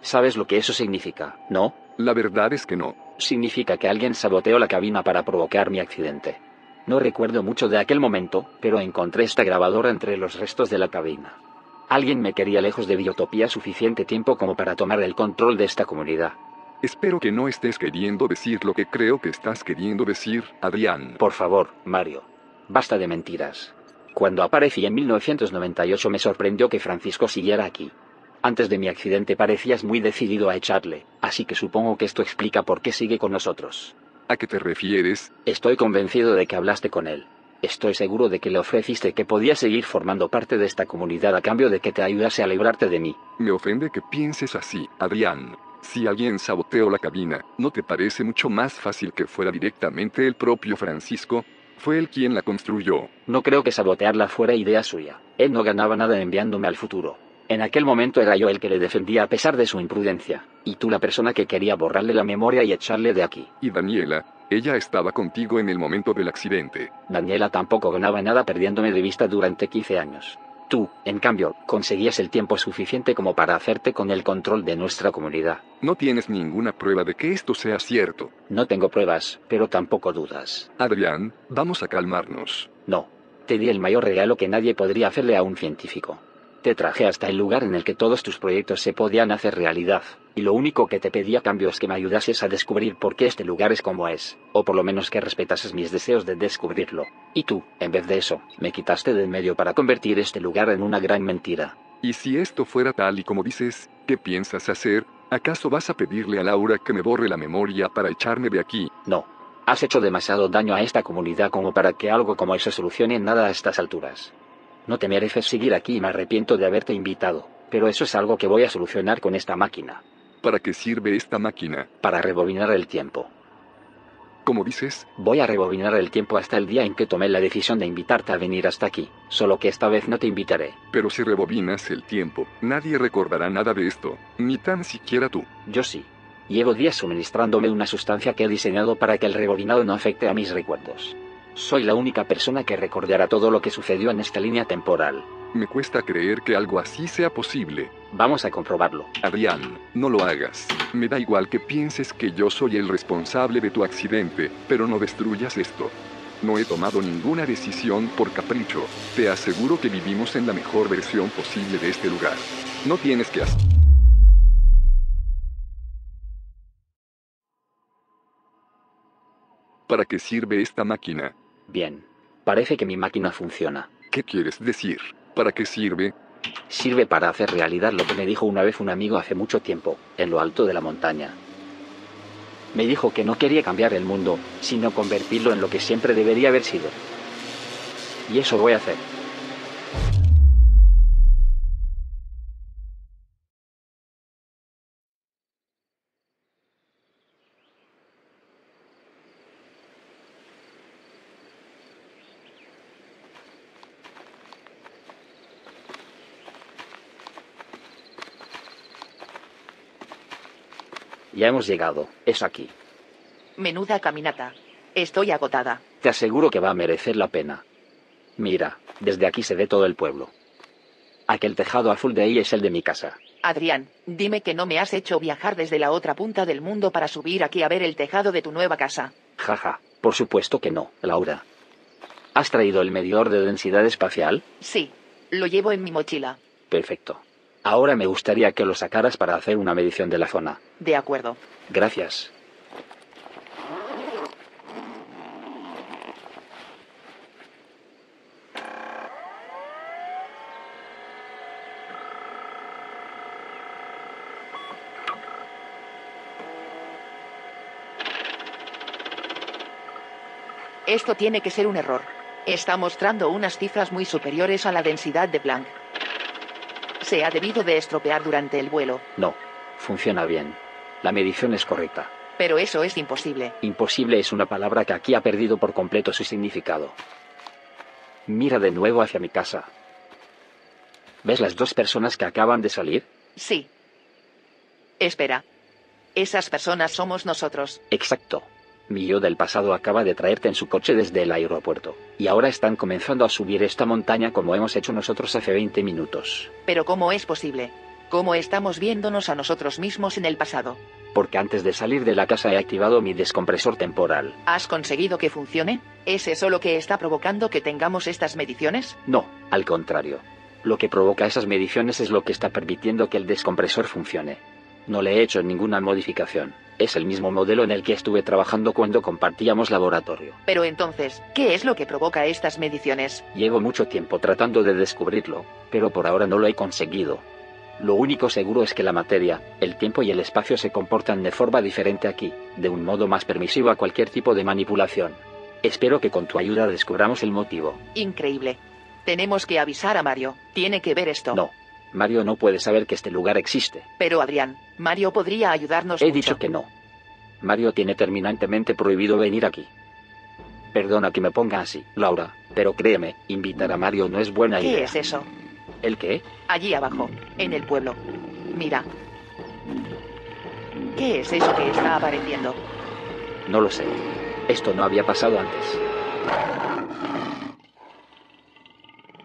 ¿Sabes lo que eso significa? ¿No? La verdad es que no. Significa que alguien saboteó la cabina para provocar mi accidente. No recuerdo mucho de aquel momento, pero encontré esta grabadora entre los restos de la cabina. Alguien me quería lejos de Biotopía suficiente tiempo como para tomar el control de esta comunidad. Espero que no estés queriendo decir lo que creo que estás queriendo decir, Adrián. Por favor, Mario. Basta de mentiras. Cuando aparecí en 1998 me sorprendió que Francisco siguiera aquí. Antes de mi accidente parecías muy decidido a echarle, así que supongo que esto explica por qué sigue con nosotros. ¿A qué te refieres? Estoy convencido de que hablaste con él. Estoy seguro de que le ofreciste que podía seguir formando parte de esta comunidad a cambio de que te ayudase a librarte de mí. Me ofende que pienses así, Adrián. Si alguien saboteó la cabina, ¿no te parece mucho más fácil que fuera directamente el propio Francisco? Fue él quien la construyó. No creo que sabotearla fuera idea suya. Él no ganaba nada enviándome al futuro. En aquel momento era yo el que le defendía a pesar de su imprudencia, y tú la persona que quería borrarle la memoria y echarle de aquí. Y Daniela, ella estaba contigo en el momento del accidente. Daniela tampoco ganaba nada perdiéndome de vista durante 15 años. Tú, en cambio, conseguías el tiempo suficiente como para hacerte con el control de nuestra comunidad. No tienes ninguna prueba de que esto sea cierto. No tengo pruebas, pero tampoco dudas. Adrián, vamos a calmarnos. No. Te di el mayor regalo que nadie podría hacerle a un científico. Te traje hasta el lugar en el que todos tus proyectos se podían hacer realidad, y lo único que te pedí a cambio es que me ayudases a descubrir por qué este lugar es como es, o por lo menos que respetases mis deseos de descubrirlo. Y tú, en vez de eso, me quitaste del medio para convertir este lugar en una gran mentira. Y si esto fuera tal y como dices, ¿qué piensas hacer? ¿Acaso vas a pedirle a Laura que me borre la memoria para echarme de aquí? No. Has hecho demasiado daño a esta comunidad como para que algo como eso solucione nada a estas alturas. No te mereces seguir aquí y me arrepiento de haberte invitado, pero eso es algo que voy a solucionar con esta máquina, ¿Para qué sirve esta máquina? para rebobinar el tiempo. Como dices, Voy a rebobinar el tiempo hasta el día en que tomé la decisión de invitarte a venir hasta aquí, solo que esta vez no te invitaré. pero si rebobinas el tiempo, nadie recordará nada de esto, ni tan siquiera tú. Yo sí. Llevo días suministrándome una sustancia que he diseñado para que el rebobinado no afecte a mis recuerdos. Soy la única persona que recordará todo lo que sucedió en esta línea temporal. Me cuesta creer que algo así sea posible. Vamos a comprobarlo. Adrián, no lo hagas. Me da igual que pienses que yo soy el responsable de tu accidente, pero no destruyas esto. No he tomado ninguna decisión por capricho. Te aseguro que vivimos en la mejor versión posible de este lugar. No tienes que hacer... ¿Para qué sirve esta máquina? Bien. Parece que mi máquina funciona. ¿Qué quieres decir? ¿Para qué sirve? Sirve para hacer realidad lo que me dijo una vez un amigo hace mucho tiempo, en lo alto de la montaña. Me dijo que no quería cambiar el mundo, sino convertirlo en lo que siempre debería haber sido. Y eso voy a hacer. Ya hemos llegado. Es aquí. Menuda caminata. Estoy agotada. Te aseguro que va a merecer la pena. Mira, desde aquí se ve todo el pueblo. Aquel tejado azul de ahí es el de mi casa. Adrián, dime que no me has hecho viajar desde la otra punta del mundo para subir aquí a ver el tejado de tu nueva casa. Jaja, por supuesto que no, Laura. ¿Has traído el medidor de densidad espacial? Sí, lo llevo en mi mochila. Perfecto. Ahora me gustaría que lo sacaras para hacer una medición de la zona. De acuerdo. Gracias. Esto tiene que ser un error. Está mostrando unas cifras muy superiores a la densidad de Planck. Se ha debido de estropear durante el vuelo. No, funciona bien. La medición es correcta. Pero eso es imposible. Imposible es una palabra que aquí ha perdido por completo su significado. Mira de nuevo hacia mi casa. ¿Ves las dos personas que acaban de salir? Sí. Espera. Esas personas somos nosotros. Exacto. Mi yo del pasado acaba de traerte en su coche desde el aeropuerto. Y ahora están comenzando a subir esta montaña como hemos hecho nosotros hace 20 minutos. Pero ¿cómo es posible? ¿Cómo estamos viéndonos a nosotros mismos en el pasado? Porque antes de salir de la casa he activado mi descompresor temporal. ¿Has conseguido que funcione? ¿Es eso lo que está provocando que tengamos estas mediciones? No, al contrario. Lo que provoca esas mediciones es lo que está permitiendo que el descompresor funcione. No le he hecho ninguna modificación. Es el mismo modelo en el que estuve trabajando cuando compartíamos laboratorio. Pero entonces, ¿qué es lo que provoca estas mediciones? Llevo mucho tiempo tratando de descubrirlo, pero por ahora no lo he conseguido. Lo único seguro es que la materia, el tiempo y el espacio se comportan de forma diferente aquí, de un modo más permisivo a cualquier tipo de manipulación. Espero que con tu ayuda descubramos el motivo. Increíble. Tenemos que avisar a Mario. Tiene que ver esto. No. Mario no puede saber que este lugar existe. Pero Adrián, Mario podría ayudarnos. He mucho. dicho que no. Mario tiene terminantemente prohibido venir aquí. Perdona que me ponga así, Laura, pero créeme, invitar a Mario no es buena ¿Qué idea. es eso? ¿El qué? Allí abajo, en el pueblo. Mira. ¿Qué es eso que está apareciendo? No lo sé. Esto no había pasado antes.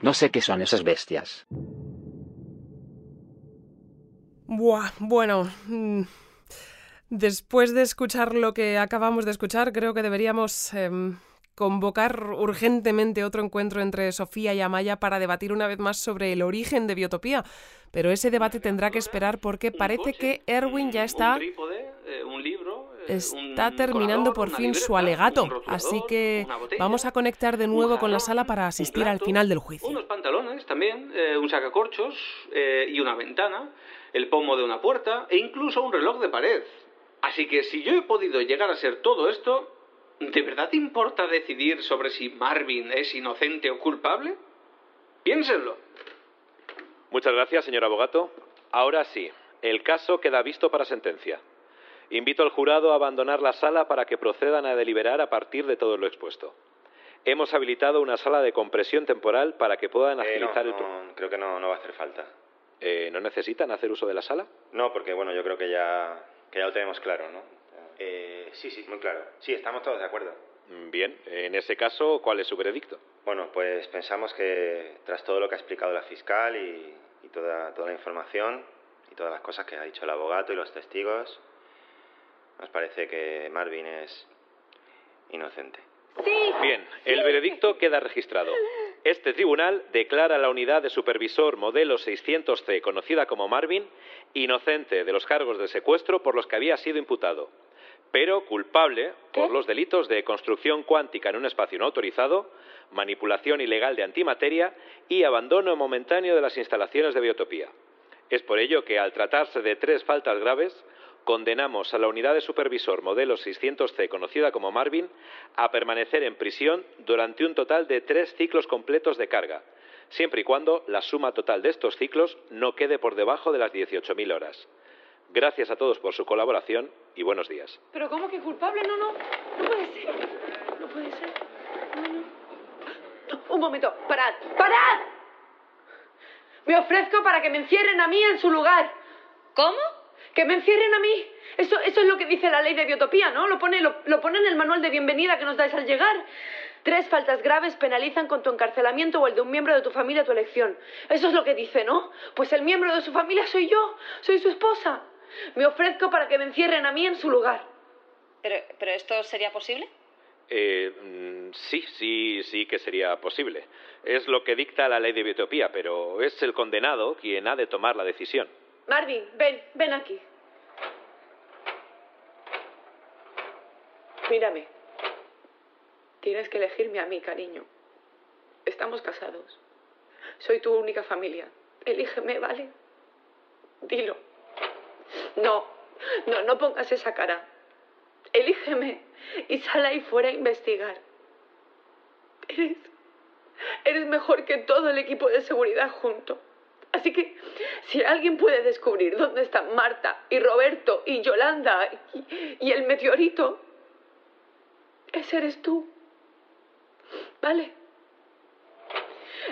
No sé qué son esas bestias. Buah, bueno. mm, Después de escuchar lo que acabamos de escuchar, creo que deberíamos em, convocar urgentemente otro encuentro entre Sofía y Amaya para debatir una vez más sobre el origen de Biotopía. Pero ese debate tendrá que esperar porque parece que Erwin ya está está terminando por fin su alegato. Así que vamos a conectar de nuevo con la sala para asistir al final del juicio. Unos pantalones también, eh, un sacacorchos eh, y una ventana, el pomo de una puerta e incluso un reloj de pared. Así que si yo he podido llegar a ser todo esto, ¿de verdad te importa decidir sobre si Marvin es inocente o culpable? Piénsenlo. Muchas gracias, señor abogado. Ahora sí, el caso queda visto para sentencia. Invito al jurado a abandonar la sala para que procedan a deliberar a partir de todo lo expuesto. Hemos habilitado una sala de compresión temporal para que puedan Eh, no, agilizar el... no, creo que no, no va a hacer falta. Eh, ¿No necesitan hacer uso de la sala? No, porque bueno, yo creo que ya, que ya lo tenemos claro, ¿no? Eh, sí, sí, muy claro. Sí, estamos todos de acuerdo. Mm, Bien, en ese caso, ¿cuál es su veredicto? Bueno, pues pensamos que tras todo lo que ha explicado la fiscal y, y toda, toda la información y todas las cosas que ha dicho el abogado y los testigos, nos parece que Marvin es inocente. Bien, el veredicto queda registrado. Este tribunal declara a la unidad de supervisor modelo 600C, conocida como Marvin, inocente de los cargos de secuestro por los que había sido imputado, pero culpable por los delitos de construcción cuántica en un espacio no autorizado, manipulación ilegal de antimateria y abandono momentáneo de las instalaciones de biotopía. Es por ello que, al tratarse de tres faltas graves, condenamos a la unidad de supervisor modelo 600C, conocida como Marvin, a permanecer en prisión durante un total de tres ciclos completos de carga, siempre y cuando la suma total de estos ciclos no quede por debajo de las 18.000 horas. Gracias a todos por su colaboración y buenos días. Pero ¿cómo que culpable? No, no, no puede ser. No puede ser. No, no. Un momento, parad, parad. Me ofrezco para que me encierren a mí en su lugar. ¿Cómo? Que me encierren a mí. Eso, eso es lo que dice la ley de biotopía, ¿no? Lo pone, lo, lo pone en el manual de bienvenida que nos dais al llegar. Tres faltas graves penalizan con tu encarcelamiento o el de un miembro de tu familia a tu elección. Eso es lo que dice, ¿no? Pues el miembro de su familia soy yo, soy su esposa. Me ofrezco para que me encierren a mí en su lugar. ¿Pero, pero esto sería posible? Eh, sí, sí, sí que sería posible. Es lo que dicta la ley de biotopía, pero es el condenado quien ha de tomar la decisión. Marvin, ven, ven aquí. Mírame. Tienes que elegirme a mí, cariño. Estamos casados. Soy tu única familia. Elígeme, ¿vale? Dilo. No, no, no pongas esa cara. Elígeme y sal ahí fuera a investigar. Eres, eres mejor que todo el equipo de seguridad junto. Así que si alguien puede descubrir dónde están Marta y Roberto y Yolanda y, el meteorito, ese eres tú. ¿Vale?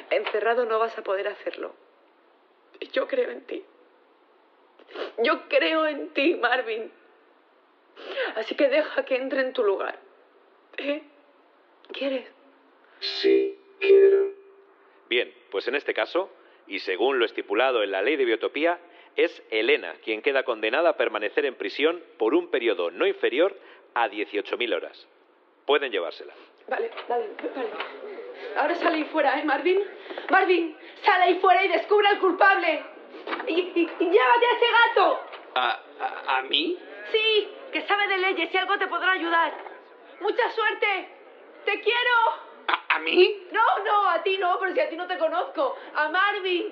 Encerrado no vas a poder hacerlo. Yo creo en ti. Yo creo en ti, Marvin. Así que deja que entre en tu lugar. ¿Eh? ¿Quieres? Sí, quiero. Bien, pues en este caso, y según lo estipulado en la ley de biotopía, es Elena quien queda condenada a permanecer en prisión por un periodo no inferior a 18.000 horas. Pueden llevársela. Vale, vale, vale. Ahora sale ahí fuera, ¿eh, Marvin? Marvin, sale ahí fuera y descubre al culpable. Y, y, y llévate a ese gato. ¿A, a, a mí? Sí, que sabe de leyes y algo te podrá ayudar. Mucha suerte. Te quiero. ¿A, mí? No, no, a ti no, pero si a ti no te conozco. A Marvin.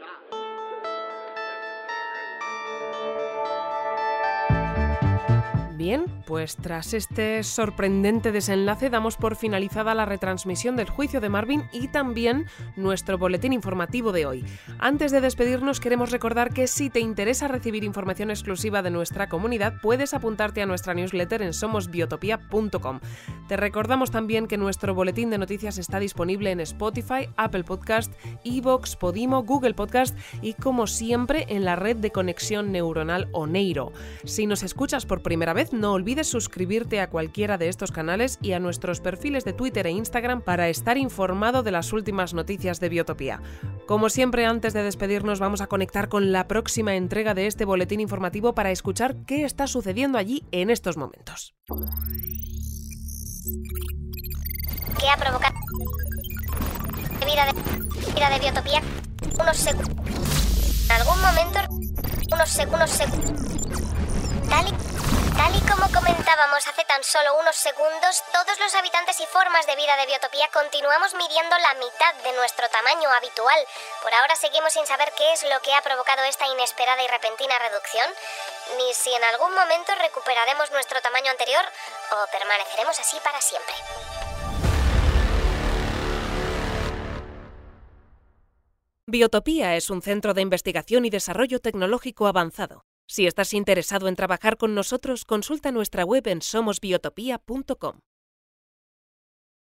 Bien, pues tras este sorprendente desenlace damos por finalizada la retransmisión del juicio de Marvin y también nuestro boletín informativo de hoy. Antes de despedirnos queremos recordar que si te interesa recibir información exclusiva de nuestra comunidad puedes apuntarte a nuestra newsletter en somosbiotopía.com. Te recordamos también que nuestro boletín de noticias está disponible en Spotify, Apple Podcast, Evox, Podimo, Google Podcast y como siempre en la red de conexión neuronal Oneiro. Si nos escuchas por primera vez no olvides suscribirte a cualquiera de estos canales y a nuestros perfiles de Twitter e Instagram para estar informado de las últimas noticias de Biotopía. Como siempre, antes de despedirnos, vamos a conectar con la próxima entrega de este boletín informativo para escuchar qué está sucediendo allí en estos momentos. ¿Qué ha provocado vida de, vida de Biotopía? Unos segundos. En algún momento, unos segundos. Tal y Tal y como comentábamos hace tan solo unos segundos, todos los habitantes y formas de vida de Biotopía continuamos midiendo la mitad de nuestro tamaño habitual. Por ahora seguimos sin saber qué es lo que ha provocado esta inesperada y repentina reducción, ni si en algún momento recuperaremos nuestro tamaño anterior o permaneceremos así para siempre. Biotopía es un centro de investigación y desarrollo tecnológico avanzado. Si estás interesado en trabajar con nosotros, consulta nuestra web en somosbiotopía.com.